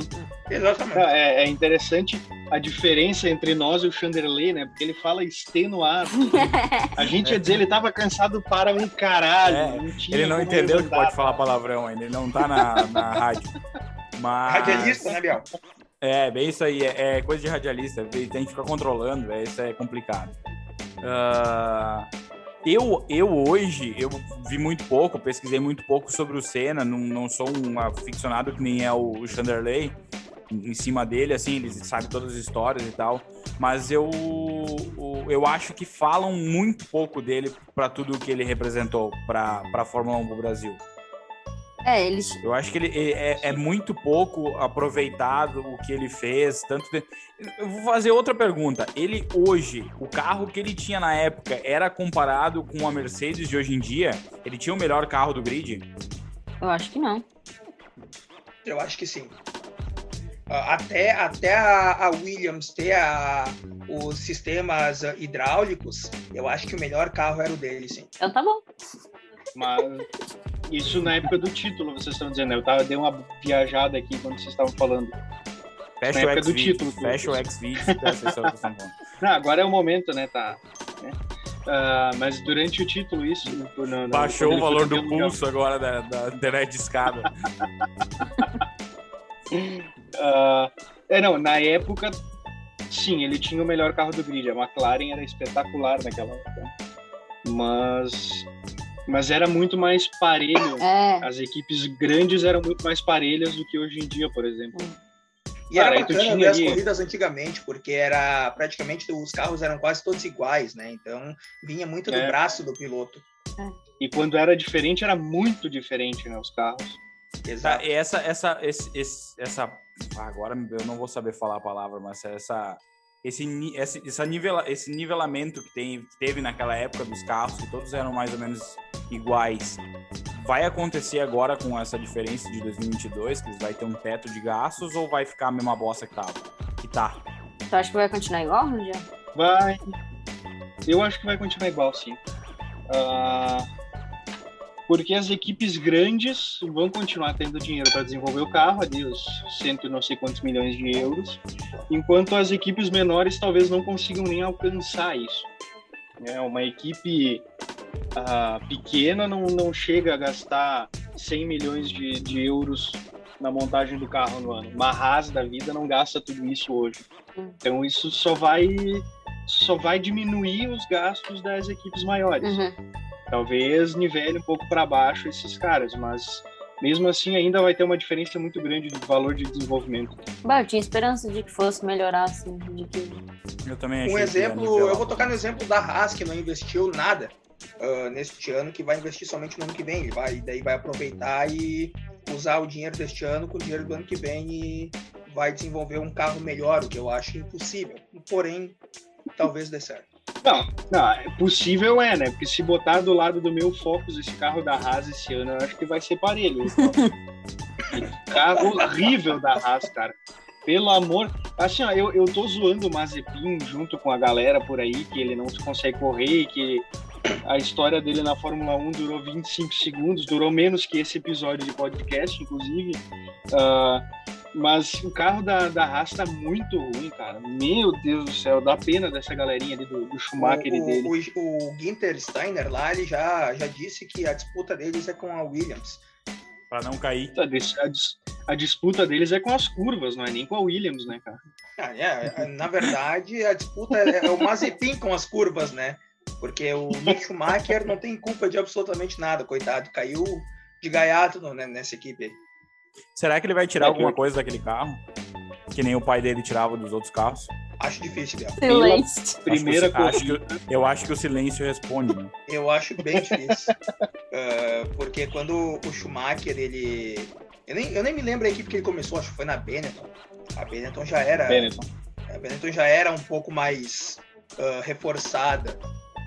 Exatamente. Ah, É, é interessante a diferença entre nós e o Chanderley, né? Porque ele fala extenuado. A gente ia dizer ele tava cansado para um caralho. É, não tinha Ele não entendeu que pode falar palavrão ainda, ele não tá na, na rádio. Mas. Radialista, né, Biel? É, bem isso aí, é, é coisa de radialista, tem que ficar controlando, é, isso é complicado. Ah, eu, eu hoje, eu vi muito pouco, pesquisei muito pouco sobre o Senna, não, não sou um aficionado que nem é o, Chanderley, em cima dele, assim, ele sabe todas as histórias e tal, mas eu, eu acho que falam muito pouco dele para tudo o que ele representou para a Fórmula 1 do Brasil. É, ele. Eu acho que ele é, é muito pouco aproveitado o que ele fez. Tanto de... Eu vou fazer outra pergunta. Ele hoje, o carro que ele tinha na época, era comparado com a Mercedes de hoje em dia? Ele tinha o melhor carro do grid? Eu acho que não. Eu acho que sim. Ah, Até, até a, a Williams ter a- os sistemas hidráulicos, eu acho que o melhor carro era o dele, sim. Então tá bom. Mas isso na época do título, vocês estão dizendo. né? Eu tava, dei uma viajada aqui quando vocês estavam falando. Fecha Na o época do título, Fecha o falando. Não, agora é o momento, né? Tá. né? Ah, mas durante o título, isso. no- Baixou o valor do pulso agora da, da internet de escada. Ah, é, não, na época, sim, ele tinha o melhor carro do grid. A McLaren era espetacular naquela época. Mas, mas era muito mais parelho. É. As equipes grandes eram muito mais parelhas do que hoje em dia, por exemplo. E era bacana ver as corridas antigamente, porque era praticamente os carros eram quase todos iguais, né? Então vinha muito do é. braço do piloto. É. E quando era diferente, era muito diferente, né? Os carros. Exato. Tá, e essa, essa, esse, esse, essa. Agora eu não vou saber falar a palavra, mas essa esse, esse, essa nivela, esse nivelamento que, tem, que teve naquela época dos carros, que todos eram mais ou menos iguais, vai acontecer agora com essa diferença de 2022, que vai ter um teto de gastos, ou vai ficar a mesma bosta que, tava, que tá? Tu acha que vai continuar igual, Rogério? Vai. Eu acho que vai continuar igual, sim. Uh, porque as equipes grandes vão continuar tendo dinheiro para desenvolver o carro, ali os cento e não sei quantos milhões de euros, enquanto as equipes menores talvez não consigam nem alcançar isso. É, uma equipe uh, pequena não, não chega a gastar 100 milhões de, de euros na montagem do carro no ano. Uma Haas da vida não gasta tudo isso hoje. Então isso só vai só vai diminuir os gastos das equipes maiores. Uhum. Talvez nivele um pouco para baixo esses caras, mas mesmo assim ainda vai ter uma diferença muito grande do valor de desenvolvimento. Bah, eu tinha esperança de que fosse melhorar, assim, de que... Eu também achei Um exemplo, eu vou tocar no exemplo da Haas, que não investiu nada uh, neste ano, que vai investir somente no ano que vem. Ele vai, daí vai aproveitar e usar o dinheiro deste ano com o dinheiro do ano que vem e vai desenvolver um carro melhor, o que eu acho impossível. Porém, talvez dê certo. Não, não, é possível é, né? Porque se botar do lado do meu Focus esse carro da Haas esse ano, eu acho que vai ser parelho. Carro horrível da Haas, cara. Pelo amor. Assim, ó, eu, eu tô zoando o Mazepin junto com a galera por aí, que ele não consegue correr, que a história dele na Fórmula 1 durou 25 segundos, durou menos que esse episódio de podcast, inclusive. Uh, mas o carro da, da Haas tá muito ruim, cara. Meu Deus do céu, dá pena dessa galerinha ali do, do Schumacher o, dele. O, o Ginter Steiner lá, ele já, já disse que a disputa deles é com a Williams. Para não cair. A, a, a, disputa deles é com as curvas, não é nem com a Williams, né, cara? Ah, é, é na verdade, a disputa é, é o Mazepin com as curvas, né? Porque o Mick Schumacher não tem culpa de absolutamente nada, coitado. Caiu de gaiato né, nessa equipe aí. Será que ele vai tirar alguma coisa daquele carro? Que nem o pai dele tirava dos outros carros? Acho difícil, Biel. Silêncio. Primeira coisa. Acho que, eu acho que o silêncio responde, né? Eu acho bem difícil. uh, porque quando o Schumacher, ele. Eu nem, eu nem me lembro a equipe que ele começou, acho que foi na Benetton. A Benetton já era. Benetton. A Benetton já era um pouco mais uh, reforçada.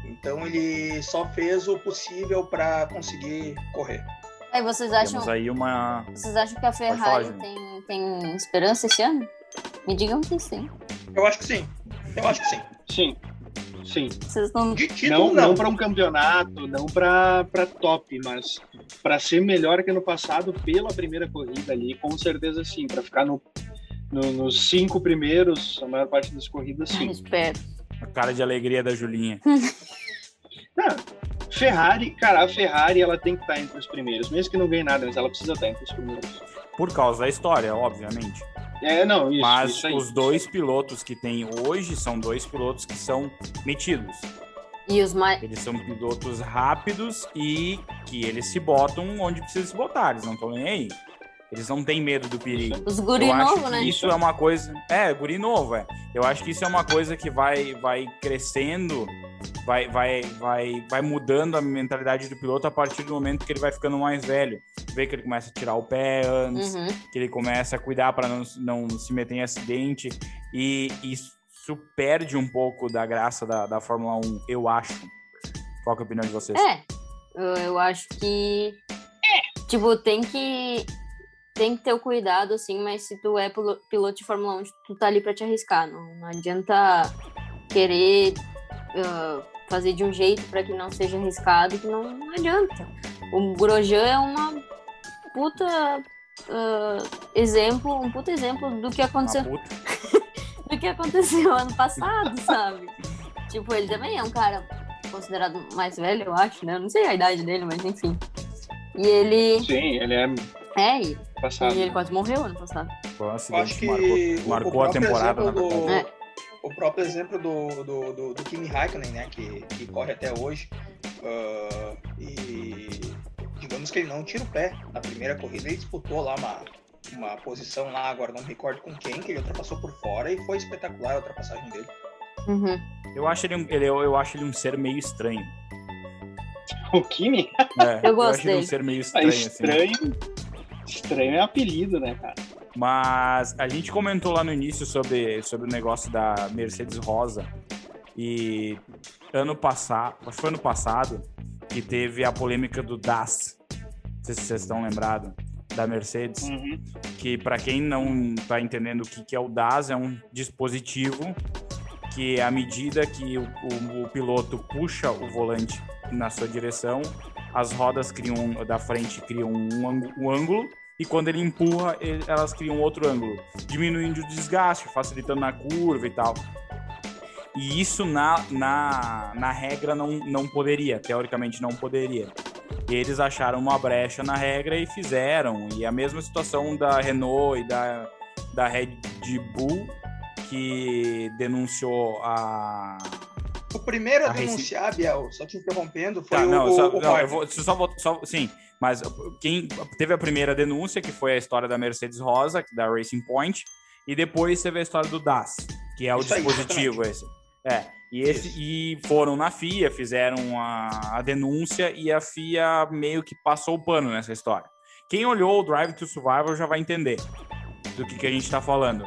Então ele só fez o possível para conseguir correr. Aí vocês acham. Temos aí uma. Vocês acham que a Ferrari falar, tem, tem esperança esse ano? Me digam que sim. Eu acho que sim. Eu acho que sim. Sim. Sim. Vocês não. De título, não, não. não para um campeonato, não para top, mas para ser melhor que no passado pela primeira corrida ali, com certeza sim. Para ficar no, no, nos cinco primeiros, a maior parte das corridas, sim. espero. A cara de alegria da Julinha. Não, Ferrari, cara, a Ferrari ela tem que estar entre os primeiros, mesmo que não ganhe nada, mas ela precisa estar entre os primeiros. Por causa da história, obviamente. É, não, isso. Mas isso os dois pilotos que tem hoje são dois pilotos que são metidos. E os mais. Eles são pilotos rápidos e que eles se botam onde precisa se botar, eles não estão nem aí. Eles não têm medo do perigo. Os guri Eu novo, né? Isso é uma coisa. É, guri novo, é. Eu acho que isso é uma coisa que vai, vai crescendo vai, vai, vai, vai mudando a mentalidade do piloto a partir do momento que ele vai ficando mais velho. Vê que ele começa a tirar o pé antes, uhum. que ele começa a cuidar para não, não se meter em acidente. E isso perde um pouco da graça da, da Fórmula 1, eu acho. Qual é a opinião de vocês? É, eu, acho que. É. Tipo, tem que. Tem que ter o cuidado, assim, mas se tu é piloto de Fórmula 1, tu tá ali pra te arriscar. Não, não adianta querer uh, fazer de um jeito para que não seja arriscado, que não, não adianta. O Grosjean é uma puta uh, exemplo, um puta exemplo do que aconteceu. do que aconteceu ano passado, sabe? tipo, ele também é um cara considerado mais velho, eu acho, né? Eu não sei a idade dele, mas enfim. E ele. Sim, ele é. É, e, passado. e ele quase morreu ano passado. Foi um acidente que marcou, marcou a temporada, na verdade. É o próprio exemplo do, do, do, do Kimi Raikkonen, né, que, que corre até hoje, uh, e digamos que ele não tira o pé. Na primeira corrida ele disputou lá uma, uma posição lá, agora não me recordo com quem, que ele ultrapassou por fora e foi espetacular a ultrapassagem dele. Uhum. Eu acho ele, um- ele, eu, eu acho ele um ser meio estranho. O Kimi? É, Eu gosto acho ele um dele. ser meio Ah, estranho, assim. estranho. Estranho é apelido, né, cara? Mas a gente comentou lá no início sobre, sobre o negócio da Mercedes Rosa. E ano passado, acho que foi ano passado, que teve a polêmica do DAS. Não sei se vocês estão lembrados. Da Mercedes. Uhum. que para quem não está entendendo o que, que é o DAS, é um dispositivo que à medida que o, o- o piloto puxa o volante na sua direção, as rodas criam da frente criam um, um ângulo e quando ele empurra, ele- elas criam outro ângulo, diminuindo o desgaste, facilitando na curva e tal. E isso na, na, na regra não, não poderia, teoricamente não poderia. E eles acharam uma brecha na regra e fizeram. E a mesma situação da Renault e da, da Red Bull, que denunciou a. O primeiro a A Racing- denunciar, Biel, só te interrompendo, foi Tá, o, não, o, só, o não, eu vou, só, vou- só- sim, mas quem teve a primeira denúncia, que foi a história da Mercedes Rosa, da Racing Point, e depois teve a história do DAS, que é o Isso aí, dispositivo esse. É, e, esse, e foram na FIA, fizeram a, a denúncia e a FIA meio que passou o pano nessa história. Quem olhou o Drive to Survival já vai entender do que, que a gente tá falando.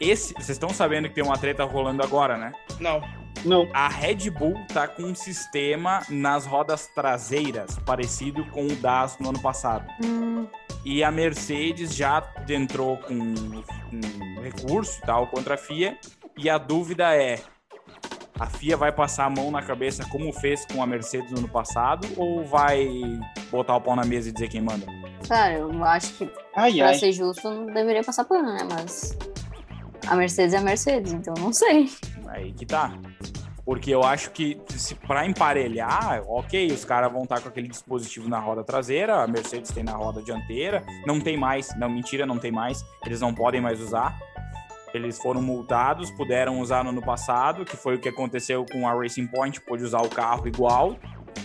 Esse, vocês estão sabendo que tem uma treta rolando agora, né? Não, Não. A Red Bull tá com um sistema nas rodas traseiras parecido com o DAS no ano passado. Hum, E a Mercedes já entrou com um recurso tal contra a FIA. E a dúvida é: a FIA vai passar a mão na cabeça como fez com a Mercedes no ano passado? Ou vai botar o pau na mesa e dizer quem manda? cara, eu acho que Ai, pra ai. ser justo não deveria passar pano, né? Mas a Mercedes é a Mercedes, então não sei. Aí que tá. Porque eu acho que se para emparelhar, ok, os caras vão estar com aquele dispositivo na roda traseira, a Mercedes tem na roda dianteira, não tem mais, não, mentira, não tem mais, eles não podem mais usar. Eles foram multados, puderam usar no ano passado, que foi o que aconteceu com a Racing Point, pôde usar o carro igual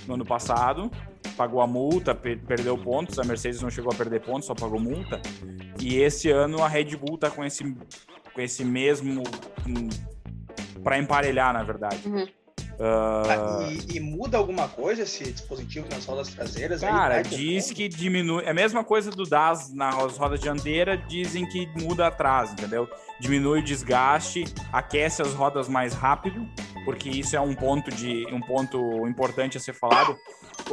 no ano passado, pagou a multa, per- perdeu pontos, a Mercedes não chegou a perder pontos, só pagou multa. E esse ano a Red Bull tá com esse, com esse mesmo para emparelhar, na verdade. Uhum. Ah, e, e muda alguma coisa esse dispositivo nas rodas traseiras? aí? cara, ter diz que diminui. É a mesma coisa do DAS nas rodas dianteiras, dizem que muda atrás, entendeu? Diminui o desgaste, aquece as rodas mais rápido, porque isso é um ponto de um ponto importante a ser falado.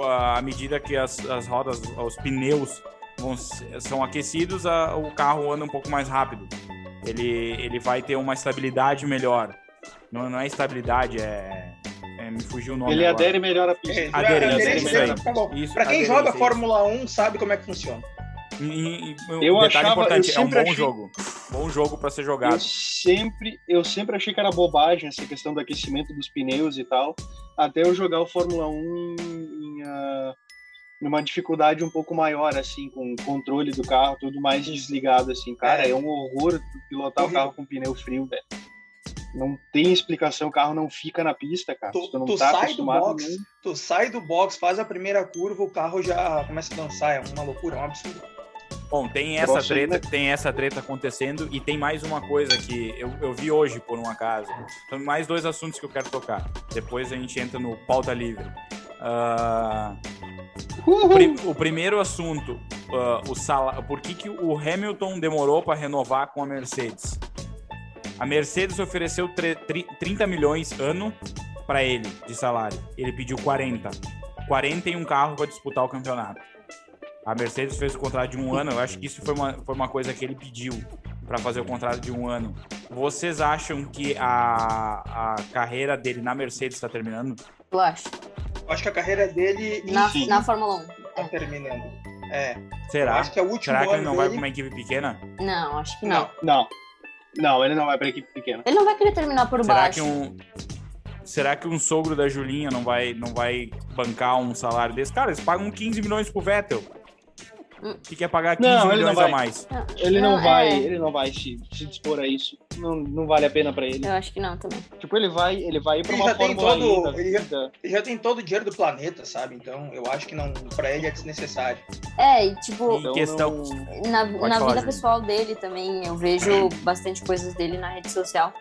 À medida que as, as rodas, os pneus vão, são aquecidos, a- o carro anda um pouco mais rápido. Ele, ele vai ter uma estabilidade melhor. Não, não é estabilidade, é, é- Me fugiu o nome. Ele agora. adere melhor à pista. É, Aderência, aderência, isso aí. tá. Isso, Pra quem aderência, joga isso. Fórmula 1 sabe como é que funciona. E- e- Eu um achava- importante, eu é um bom achei- jogo. Bom jogo para ser Eu jogado. sempre, eu sempre achei que era bobagem essa questão do aquecimento dos pneus e tal, até eu jogar o Fórmula 1 em, ah, numa dificuldade um pouco maior, assim, com o controle do carro, tudo mais desligado, assim. Cara, É. é, um horror pilotar o carro com pneu frio, velho. Não tem explicação, o carro não fica na pista, cara. Tu- tu não tu tá sai do box, não- Tu sai do box, faz a primeira curva, o carro já começa a dançar. É uma loucura, é um absurdo. Bom, tem essa treta, tem essa treta acontecendo e tem mais uma coisa que eu, eu vi hoje por um acaso. São mais dois assuntos que eu quero tocar. Depois a gente entra no pauta livre. Ah, o, pri- o primeiro assunto, ah, o sala, por que, que o Hamilton demorou para renovar com a Mercedes? A Mercedes ofereceu tre- tri- 30 milhões ano para ele de salário. Ele pediu 40. 40 em um carro para disputar o campeonato. A Mercedes fez o contrato de um ano. Eu acho que isso foi uma, foi uma coisa que ele pediu para fazer o contrato de um ano. Vocês acham que a, a carreira dele na Mercedes está terminando? Eu acho. Eu acho que a carreira dele Na, na Fórmula 1. tá terminando. É, eu Será? acho que é o último Será que ele não vai dele. para uma equipe pequena? Não, acho que não. Não. Não, ele não vai pra equipe pequena. Ele não vai querer terminar por Será baixo. que um Será que um sogro da Julinha não vai não vai bancar um salário desse? Cara, eles pagam 15 milhões pro Vettel. Que quer pagar 15 Não, ele não milhões a vai. mais. Ele não, Não, vai, é. ele não vai se, se dispor a isso. Não, não vale a pena pra ele. Eu acho que não também. Tipo, ele vai, ele vai ir pra Ele uma já tem todo- ele já-. Ele já tem todo o dinheiro do planeta, sabe? Então eu acho que não, pra ele é desnecessário. É, e tipo, Em questão- não- na, na falar, vida Júlia. pessoal dele também, eu vejo bastante coisas dele na rede social.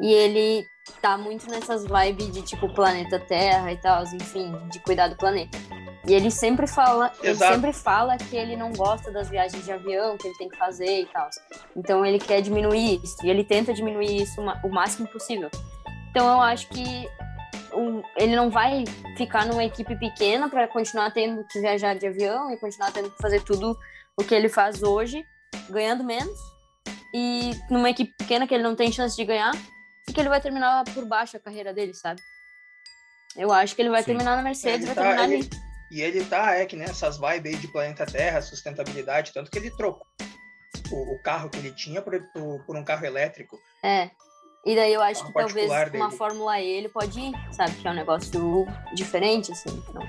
E ele tá muito nessas vibes de tipo planeta Terra e tal, enfim, de cuidar do planeta. E ele sempre fala, ele sempre fala que ele não gosta das viagens de avião, que ele tem que fazer e tal. Então ele quer diminuir isso, e ele tenta diminuir isso o máximo possível. Então eu acho que o- ele não vai ficar numa equipe pequena para continuar tendo que viajar de avião e continuar tendo que fazer tudo o que ele faz hoje, ganhando menos. E numa equipe pequena que ele não tem chance de ganhar, que ele vai terminar por baixo a carreira dele, sabe? Eu acho que ele vai Sim. terminar na Mercedes, Ele vai tá- terminar ele- ali. E ele tá, é que nessas vibes aí de planeta Terra, sustentabilidade, tanto que ele trocou o, o carro que ele tinha por, por- por um carro elétrico. É. E daí eu acho que talvez particular uma dele. Fórmula E ele pode ir, sabe? Que é um negócio diferente, assim. Não,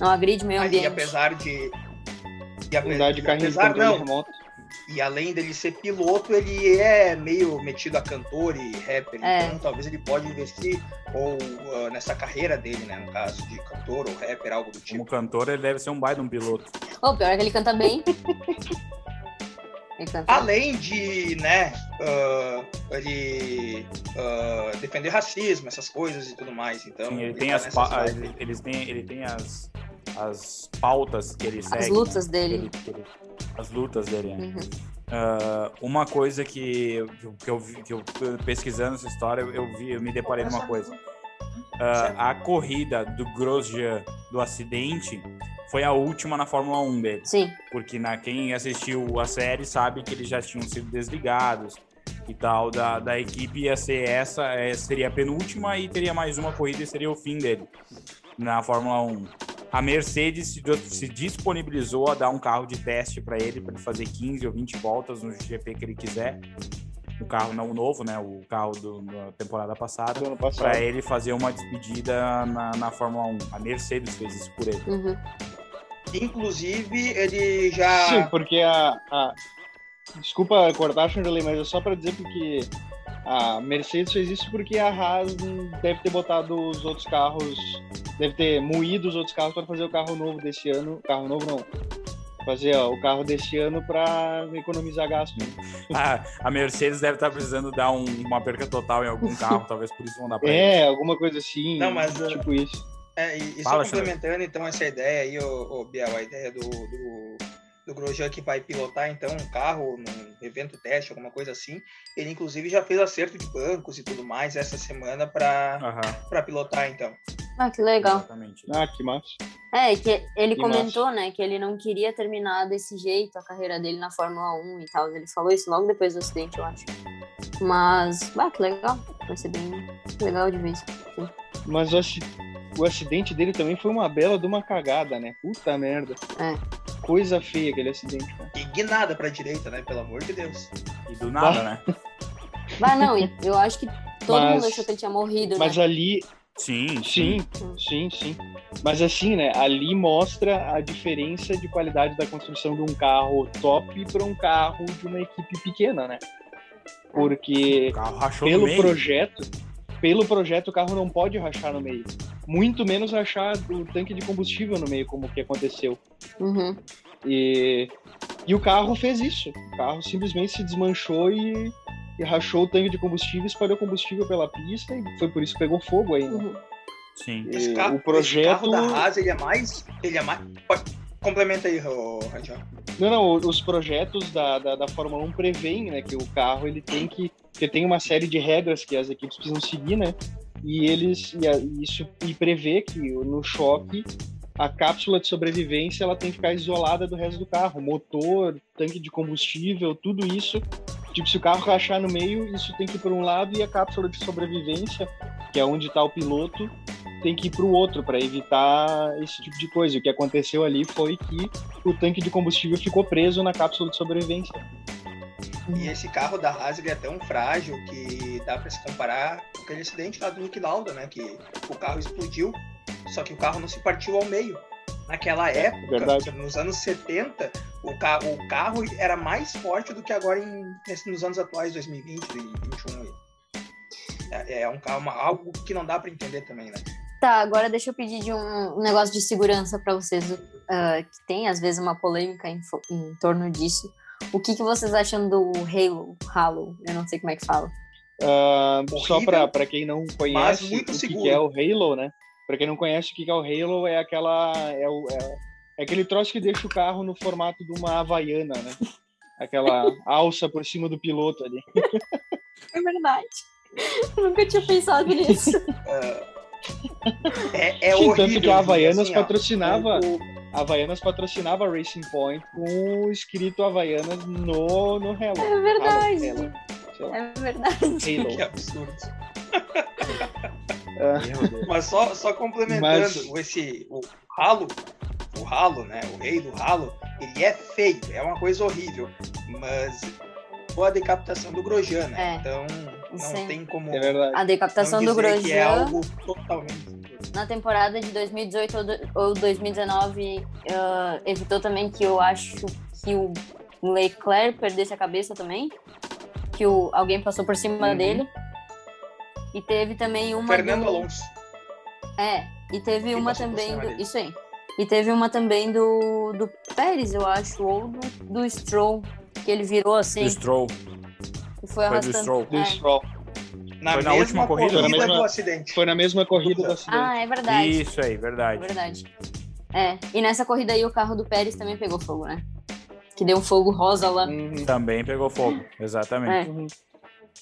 não agride meio Aí, ambiente. apesar de. E ape- Andar de apesar, não, remoto. E além dele ser piloto, ele é meio metido a cantor e rapper. É. Então talvez ele pode investir ou ah, nessa carreira dele, né? No caso de cantor ou rapper, algo do Como tipo. cantor, ele deve ser um baita um piloto. O pior é que ele canta bem. ele Além de, né, ah, ele ah, defender racismo, essas coisas e tudo mais. Então, Sim, ele ele tem tá as, pa- ele, eles têm, ele tem as, as pautas que ele segue. as lutas né? dele. Ele- que ele- as lutas dele. né? Uhum. Ah, uma coisa que, eu- que, eu que eu pesquisando essa história, eu, vi, eu me deparei numa coisa. Ah, a corrida do Grosjean do acidente foi a última na Fórmula 1 dele. Sim. Porque na, quem assistiu a série sabe que eles já tinham sido desligados e tal da, da equipe ia ser essa, é, seria a penúltima e teria mais uma corrida e seria o fim dele na Fórmula 1. A Mercedes se, disponibilizou a dar um carro de teste para ele, para ele fazer 15 ou 20 voltas no GP que ele quiser. O carro não novo, né? O carro do- da temporada passada. Para ele fazer uma despedida na, na Fórmula 1. A Mercedes fez isso por ele. Uhum. Inclusive, ele já. Sim, porque a, a- Desculpa cortar, Chandelay, mas é só pra dizer porque a Mercedes fez isso porque a Haas deve ter botado os outros carros, deve ter moído os outros carros para fazer o carro novo desse ano. Carro novo não. Fazer ó, o carro desse ano para economizar gasto. Ah, a Mercedes deve estar precisando dar um- uma perca total em algum carro, talvez por isso vão dar pra. É, alguma coisa assim. Não, mas, uh, tipo isso. É, e, e Fala, só complementando então essa ideia aí, ô, ô, Biel, a ideia do, do, do Grosjean que vai pilotar então um carro num evento teste, alguma coisa assim. Ele inclusive já fez acerto de bancos e tudo mais essa semana para Aham, pilotar então. Ah, que legal. exatamente. Ah, que massa. É, que ele Que comentou, né, que ele não queria terminar desse jeito a carreira dele na Fórmula 1 e tal. Ele falou isso logo depois do acidente, eu acho. Mas, ah, que legal. Vai ser bem legal de ver isso. Mas o, aci- o acidente dele também foi uma bela de uma cagada, né? Puta merda. É. Coisa feia aquele acidente, cara. E guinada pra direita, né? Pelo amor de Deus. E do nada, né? Mas não, eu acho que todo Mas- mundo achou que ele tinha morrido, Mas né? ali, Sim, sim, sim, sim. Mas assim, né? Ali mostra a diferença de qualidade da construção de um carro top para um carro de uma equipe pequena, né? Porque O carro rachou no pelo meio. projeto, pelo projeto o carro não pode rachar no meio. Muito menos rachar o tanque de combustível no meio, como que aconteceu. Uhum. E, e o carro fez isso. O carro simplesmente se desmanchou e, e rachou o tanque de combustível, espalhou combustível pela pista e foi por isso que pegou fogo aí. né? Uhum. Sim. Esse E carro, o projeto. esse carro da Haas, ele é mais. Ele é mais. Pode- Complementa aí, Radião. Não, não, os projetos da, da, da Fórmula 1 preveem né, que o carro ele tem que. Porque tem uma série de regras que as equipes precisam seguir, né? E eles. E isso e prevê que no choque a cápsula de sobrevivência ela tem que ficar isolada do resto do carro. Motor, tanque de combustível, tudo isso. Tipo, se o carro rachar no meio, isso tem que ir para um lado e a cápsula de sobrevivência, que é onde está o piloto, tem que ir para o outro para evitar esse tipo de coisa. O que aconteceu ali foi que o tanque de combustível ficou preso na cápsula de sobrevivência. E esse carro da Haas ele é tão frágil que dá pra se comparar com aquele acidente lá do Nick Lauda, né? Que o carro explodiu, só que o carro não se partiu ao meio. Naquela época, verdade. nos anos 70, o, ca o carro era mais forte do que agora em, nos anos atuais, 2020 e 2021. aí. É, é um carro, uma- algo que não dá para entender também, né? Tá, agora deixa eu pedir de um, um negócio de segurança para vocês, ah, que tem às vezes uma polêmica em, em torno disso. O que, que vocês acham do Halo? Halo, eu não sei como é que fala. Ah, só para quem não conhece o que, que é o Halo, né? Para quem não conhece o que, que é o Halo, é aquela é, o- é- é aquele troço que deixa o carro no formato de uma havaiana, né? Aquela alça por cima do piloto ali. É verdade. Eu nunca tinha pensado nisso. É, é horrível. tanto que a Havaianas assim, ó, patrocinava o- a Havaianas patrocinava a Racing Point com o escrito Havaianas no, no Halo. É verdade. É verdade. Halo. Que absurdo. Deus. Mas só, só complementando, Mas- esse, o ralo, o ralo, né? O rei do ralo, ele é feio, é uma coisa horrível. Mas boa decapitação do Grosjean, né? É. Então não é- tem como É verdade. A decapitação não do é Grosjean algo totalmente. Na temporada de 2018 ou do- ou 2019 ah, evitou também que eu acho que o Leclerc perdesse a cabeça também. Que o, alguém passou por cima Uhum. dele. E teve também uma. Fernando do- Alonso. É, e teve Quem uma também do. Isso aí. E teve uma também do, do Pérez, eu acho, ou do, do Stroll, que ele virou assim Do Stroll. e foi Foi do arrastando. Stroll. Do É. Stroll. Na Foi na mesma última corrida, na mesma- do acidente. Foi na mesma corrida do acidente. Ah, é verdade. Isso aí, É verdade. verdade. É, e nessa corrida aí o carro do Pérez também pegou fogo, né? Que deu um fogo rosa lá. Uhum. Também pegou fogo, exatamente. É. Uhum.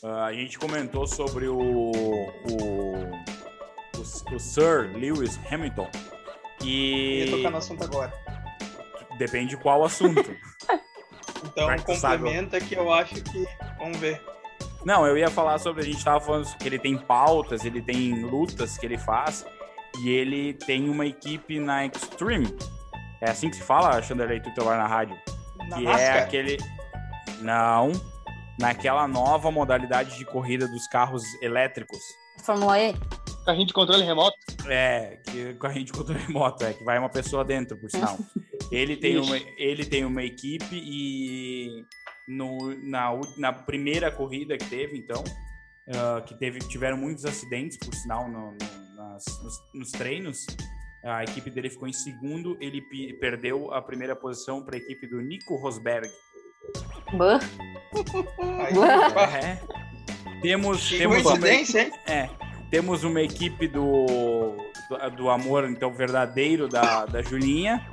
Ah, a gente comentou sobre o, o, o, o Sir Lewis Hamilton. Ia E tocar no assunto agora. depende qual assunto. Então sabe. complementa que eu acho que. Vamos ver. Não, eu ia falar sobre. A gente tava falando que ele tem pautas, ele tem lutas que ele faz. E ele tem uma equipe na Extreme. É assim que se fala, Chanderlei, tu teu lá na rádio? Na que é aquele. Não. Naquela nova modalidade de corrida dos carros elétricos. Fórmula E. Carrinho de controle remoto. É, que com a gente controle remoto, é que vai uma pessoa dentro, por sinal. Ele tem uma, ele tem uma equipe e no, na, na primeira corrida que teve, então, ah, que teve, tiveram muitos acidentes, por sinal, no- no- nas- nos, nos treinos. A equipe dele ficou em segundo, ele perdeu a primeira posição para a equipe do Nico Rosberg. Aí, É. Temos, que temos uma, coincidência, hein? é, temos uma equipe do, do, do amor, então, verdadeiro da, da Julinha,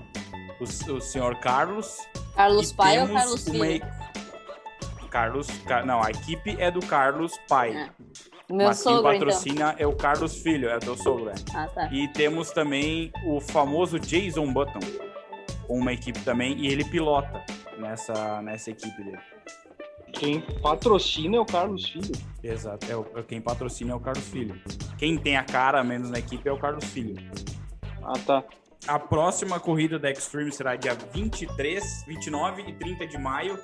o, o senhor Carlos. Carlos e Pai ou Carlos uma Filho? Carlos, Ca- não, a equipe é do Carlos Pai. É. Meu mas quem sogro, então. patrocina é o Carlos Filho, é o teu sogro, é. Ah, tá. E temos também o famoso Jason Button, com uma equipe também, e ele pilota nessa, nessa equipe dele. Quem patrocina é o Carlos Filho. Exato, é o, quem patrocina é o Carlos Filho. Quem tem a cara menos na equipe é o Carlos Filho. Ah, tá. A próxima corrida da Extreme será dia 23, 29 e 30 de maio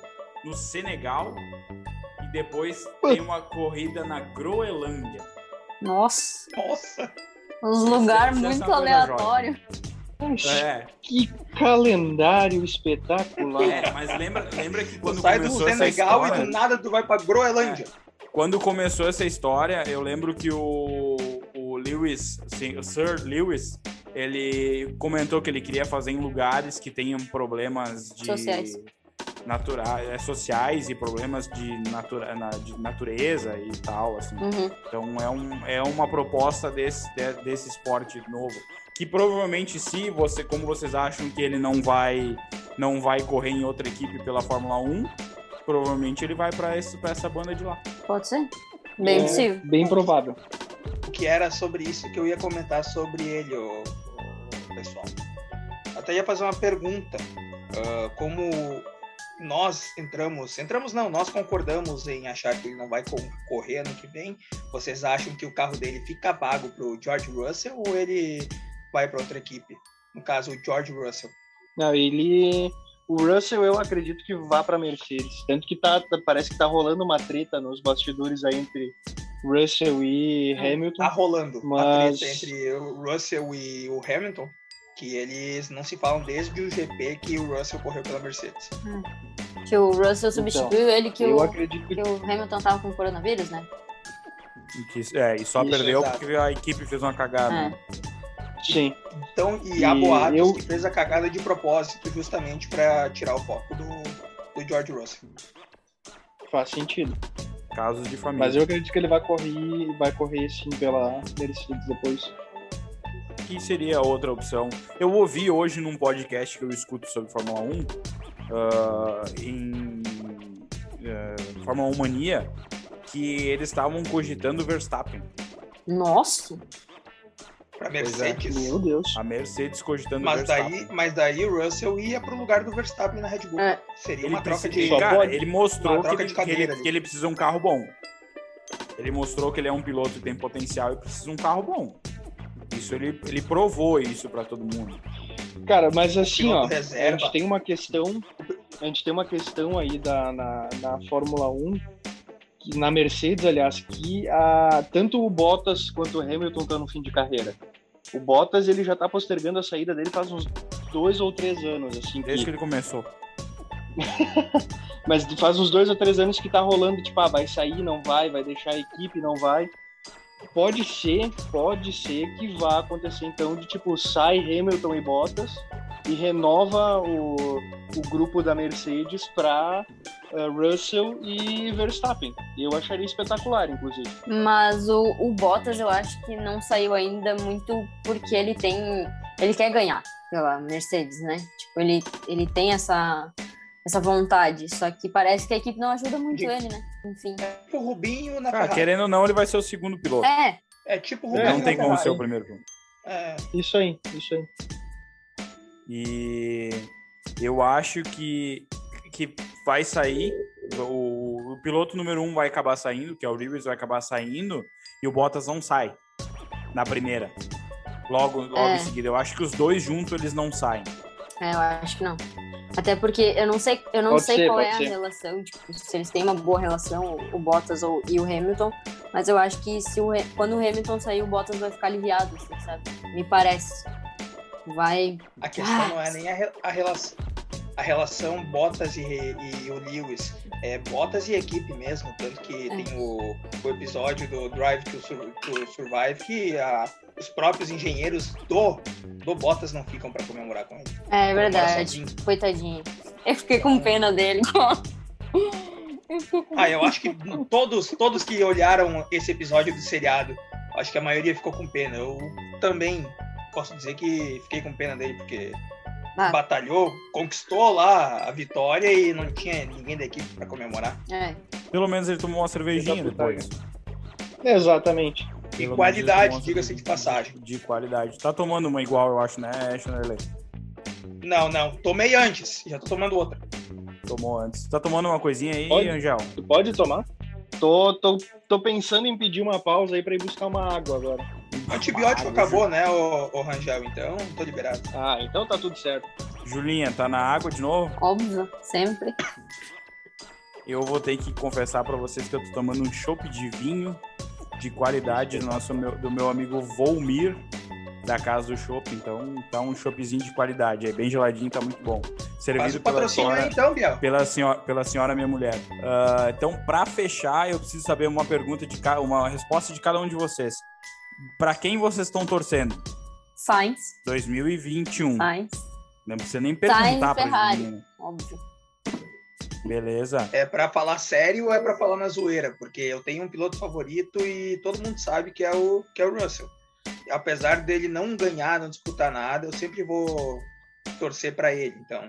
no Senegal. E depois tem uma corrida na Groenlândia. Nossa, Nossa. uns lugares Deve ser muito aleatórios. É, Que calendário espetacular. é mas lembra, lembra que Tu quando sai do começou essa Senegal e história... do nada tu vai pra Groenlândia. Quando começou essa história, eu lembro que o, o Lewis, assim, o Sir Lewis, ele comentou que ele queria fazer em lugares que tenham problemas de Sociais. Natura- é, sociais e problemas de, natura, na- de natureza e tal, assim. Uhum. Então é, um, é uma proposta desse, de- desse esporte novo. Que provavelmente, se você, como vocês acham que ele não vai, não vai correr em outra equipe pela Fórmula 1, provavelmente ele vai para essa banda de lá. Pode ser? Bem É, possível. Bem provável. que era sobre isso que eu ia comentar sobre ele, o, pessoal. Até ia fazer uma pergunta. ah, como nós entramos, entramos não, nós concordamos em achar que ele não vai con- correr ano que vem. Vocês acham que o carro dele fica vago pro George Russell ou ele vai para outra equipe? No caso, o George Russell. Não, ele. O Russell, eu acredito que vá para Mercedes. Tanto que tá, parece que tá rolando uma treta nos bastidores aí entre Russell e Hamilton. Tá rolando a Mas- treta entre o Russell e o Hamilton. Que eles não se falam desde o GP que o Russell correu pela Mercedes. Que o Russell substituiu Então, ele, que eu o, acredito que que o Hamilton tava com coronavírus, né? E, que- é, e só Isso, perdeu exato. porque a equipe fez uma cagada. É. sim. Então, e E boatos eu- que fez a cagada de propósito, justamente para tirar o foco do, do George Russell. Faz sentido. Casos de família. Mas eu acredito que ele vai correr, vai correr sim pela Mercedes depois. Que seria outra opção? Eu ouvi hoje num podcast que eu escuto sobre Fórmula 1, ah, em ah, Fórmula 1 Mania, que eles estavam cogitando o Verstappen. Nossa! Para Pois é. Mercedes. Meu Deus. A Mercedes cogitando o Mas Verstappen. daí, mas daí o Russell ia pro lugar do Verstappen na Red Bull. É. Seria Ele, uma troca de. Cara, pode- ele mostrou que ele, de que, ele, que ele precisa de um carro bom. Ele mostrou que ele é um piloto que tem potencial e precisa de um carro bom. Isso ele, ele provou isso pra todo mundo. Cara, mas assim, ó, a reserva. gente tem uma questão, a gente tem uma questão aí da, na, na Fórmula 1, que, na Mercedes, aliás, que a, tanto o Bottas quanto o Hamilton estão no fim de carreira. O Bottas, ele já tá postergando a saída dele faz uns dois ou três anos, assim, Desde que que, ele começou. mas faz uns dois ou três anos que tá rolando, tipo, ah, vai sair, não vai, vai deixar a equipe, não vai. Pode ser, pode ser que vá acontecer então de tipo, sai Hamilton e Bottas e renova o, o grupo da Mercedes para Russell e Verstappen. Eu acharia espetacular, inclusive. Mas o, o Bottas eu acho que não saiu ainda muito porque ele tem. Ele quer ganhar pela Mercedes, né? Tipo, ele, ele tem essa, essa vontade. Só que parece que a equipe não ajuda muito ele, né? Enfim. O Rubinho na Ferrari. querendo ou não, ele vai ser o segundo piloto. É, É tipo o É, Rubinho não na tem como Ferrari. ser o primeiro piloto. É, Isso aí, isso aí. E eu acho que, que vai sair. O, o piloto número um vai acabar saindo, que é o Lewis, vai acabar saindo, e o Bottas não sai na primeira. Logo, logo É. em seguida. Eu acho que os dois juntos eles não saem. é, eu acho que não. Até porque eu não sei, eu não Pode sei ser, qual é a ser. relação, tipo, se eles têm uma boa relação, o- Bottas ou, e o Hamilton, mas eu acho que se o, quando o Hamilton sair, o Bottas vai ficar aliviado, assim, sabe? Me parece. Vai. a questão não é nem a, re- a relação. A relação Bottas e, e o Lewis. É Bottas e equipe mesmo. Tanto que É. tem o, o episódio do Drive to, Sur- to Survive que a- os próprios engenheiros do, do Bottas não ficam para comemorar com ele. É verdade. Coitadinho. Eu fiquei com pena dele. Eu com Ah, eu acho que todos, todos que olharam esse episódio do seriado, acho que a maioria ficou com pena. Eu também posso dizer que fiquei com pena dele, porque Ah. batalhou, conquistou lá a vitória e não tinha ninguém da equipe para comemorar. É. Pelo menos ele tomou uma cervejinha Exato, depois. Exatamente. E menos qualidade, diga-se de passagem. De qualidade. Tá tomando uma igual, eu acho, né, Chanderley? Não, não, tomei antes, já tô tomando outra. Tomou antes. Tá tomando uma coisinha aí, Pode. Angel? Tu pode tomar? Tô, tô, tô pensando em pedir uma pausa aí pra ir buscar uma água agora. O antibiótico Ah, acabou, né, o, o Rangel? Então, tô liberado. Ah, então tá tudo certo. Julinha, tá na água de novo? Óbvio, sempre. Eu vou ter que confessar pra vocês que eu tô tomando um chopp de vinho de qualidade do, nosso, meu, do meu amigo Volmir, da Casa do Chopp. Então, tá um choppzinho de qualidade. É bem geladinho, tá muito bom. Servido pela senhora, aí então, Biel. pela senhora, pela senhora minha mulher. Ah, então, pra fechar, eu preciso saber uma pergunta de ca- uma resposta de cada um de vocês. Pra quem vocês estão torcendo? Sainz, 2021. Sainz, Não precisa nem perguntar pra Ferrari. menina. óbvio. Beleza. É pra falar sério ou é pra falar na zoeira? Porque eu tenho um piloto favorito e todo mundo sabe que é o, que é o Russell. Apesar dele não ganhar, não disputar nada, eu sempre vou torcer pra ele, então.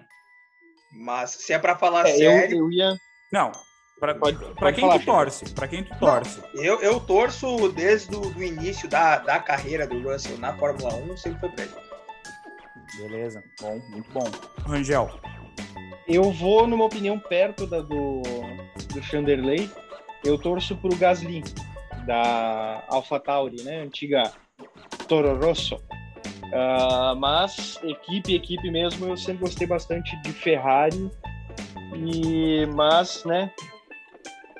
Mas se é pra falar É, eu, sério, eu ia. Não. Pra, Pode- pra pode quem falar, tu torce? Pra quem tu torce? eu, eu torço desde o do início da, da carreira do Russell na Fórmula 1, sempre foi pra ele. Beleza. Bom, muito bom. Rangel. Eu vou, numa opinião, perto da do, do Chanderley. Eu torço pro Gasly, da AlphaTauri, né? Antiga Toro Rosso. Ah, mas equipe, equipe mesmo, eu sempre gostei bastante de Ferrari. E, mas, né?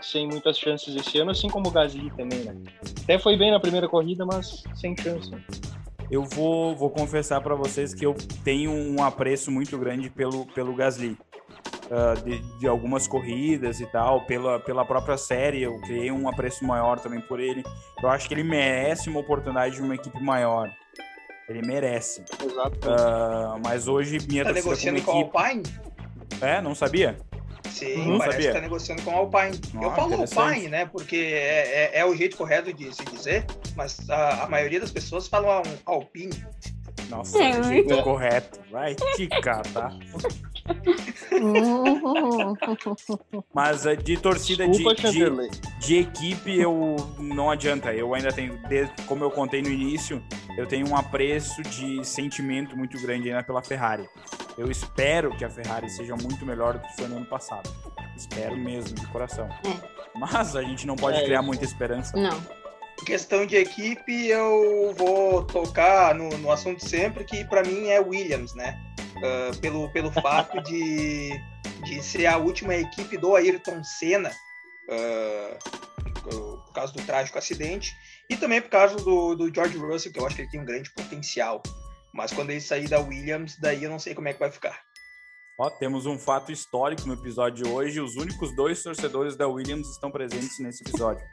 Sem muitas chances esse ano, assim como o Gasly também, né? Até foi bem na primeira corrida, mas sem chance. eu vou, vou confessar para vocês que eu tenho um apreço muito grande pelo, pelo Gasly. Uh, de, de, algumas corridas e tal, pela, pela própria série, eu criei um apreço maior também por ele. Eu acho que ele merece uma oportunidade de uma equipe maior. Ele merece. Exato. Uh, mas hoje minha tá negociando com, equipe... com Alpine? É, não sabia? Sim, não parece sabia. que tá negociando com Alpine. Ah, eu falo Alpine, né? Porque é, é, é, o jeito correto de se dizer, mas a, a maioria das pessoas falam Alpine. Nossa, é o jeito correto. Vai te catar. Mas eh, de torcida Desculpa, de, de, de, equipe, eu não adianta. Eu ainda tenho, como eu contei no início, eu tenho um apreço de sentimento muito grande ainda pela Ferrari. Eu espero que a Ferrari seja muito melhor do que foi no ano passado. Espero mesmo, de coração. É. Mas a gente não pode é, criar muita esperança. Não. Questão de equipe, eu vou tocar no, no assunto sempre, que para mim é Williams, né? Uh, pelo, pelo fato de, de ser a última equipe do Ayrton Senna, uh, por causa do trágico acidente, e também por causa do, do George Russell, que eu acho que ele tem um grande potencial. Mas quando ele sair da Williams, daí eu não sei como é que vai ficar. Ó, temos um fato histórico no episódio de hoje. Os únicos dois torcedores da Williams estão presentes nesse episódio.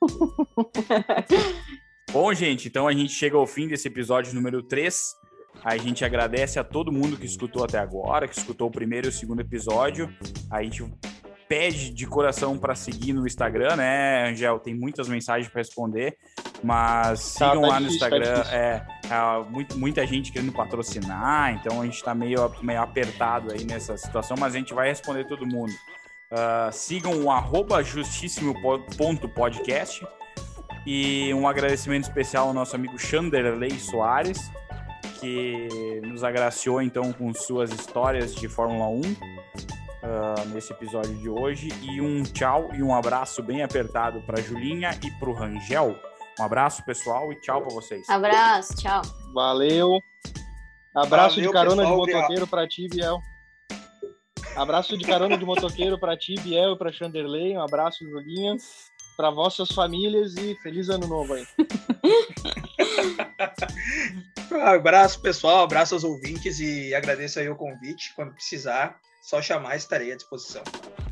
Bom, gente, então a gente chega ao fim desse episódio número 3. A gente agradece a todo mundo que escutou até agora, que escutou o primeiro e o segundo episódio. A gente pede de coração para seguir no Instagram, né, Angel? Tem muitas mensagens para responder, mas tá, sigam tá lá difícil, no Instagram. Tá é, é, muito, muita gente querendo patrocinar, então a gente está meio, meio apertado aí nessa situação, mas a gente vai responder todo mundo. Uh, sigam o arroba justíssimo.podcast e um agradecimento especial ao nosso amigo Chanderley Soares, que nos agraciou então com suas histórias de Fórmula 1 uh, nesse episódio de hoje. E um tchau e um abraço bem apertado para Julinha e para o Rangel. Um abraço, pessoal, e tchau para vocês. Abraço, tchau. Valeu. Abraço Valeu, de carona pessoal, de motoqueiro para ti, Biel. Abraço de carona de motoqueiro para ti, Biel, e para Chanderley. Um abraço, Julinha, para vossas famílias e feliz ano novo aí. um abraço, pessoal. Abraço aos ouvintes e agradeço aí o convite. Quando precisar, só chamar, estarei à disposição.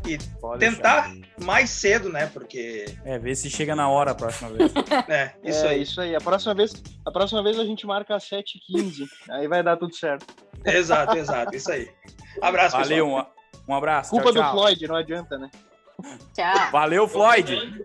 E Pode tentar deixar. mais cedo, né? Porque. É, ver se chega na hora a próxima vez. é, isso é, aí. Isso aí. A próxima vez, a próxima vez a gente marca às 7h15. aí vai dar tudo certo. Exato, exato. Isso aí. Abraço, Valeu, pessoal. Um, um abraço. Culpa tchau, do Floyd, não adianta, né? Tchau. Valeu, Floyd.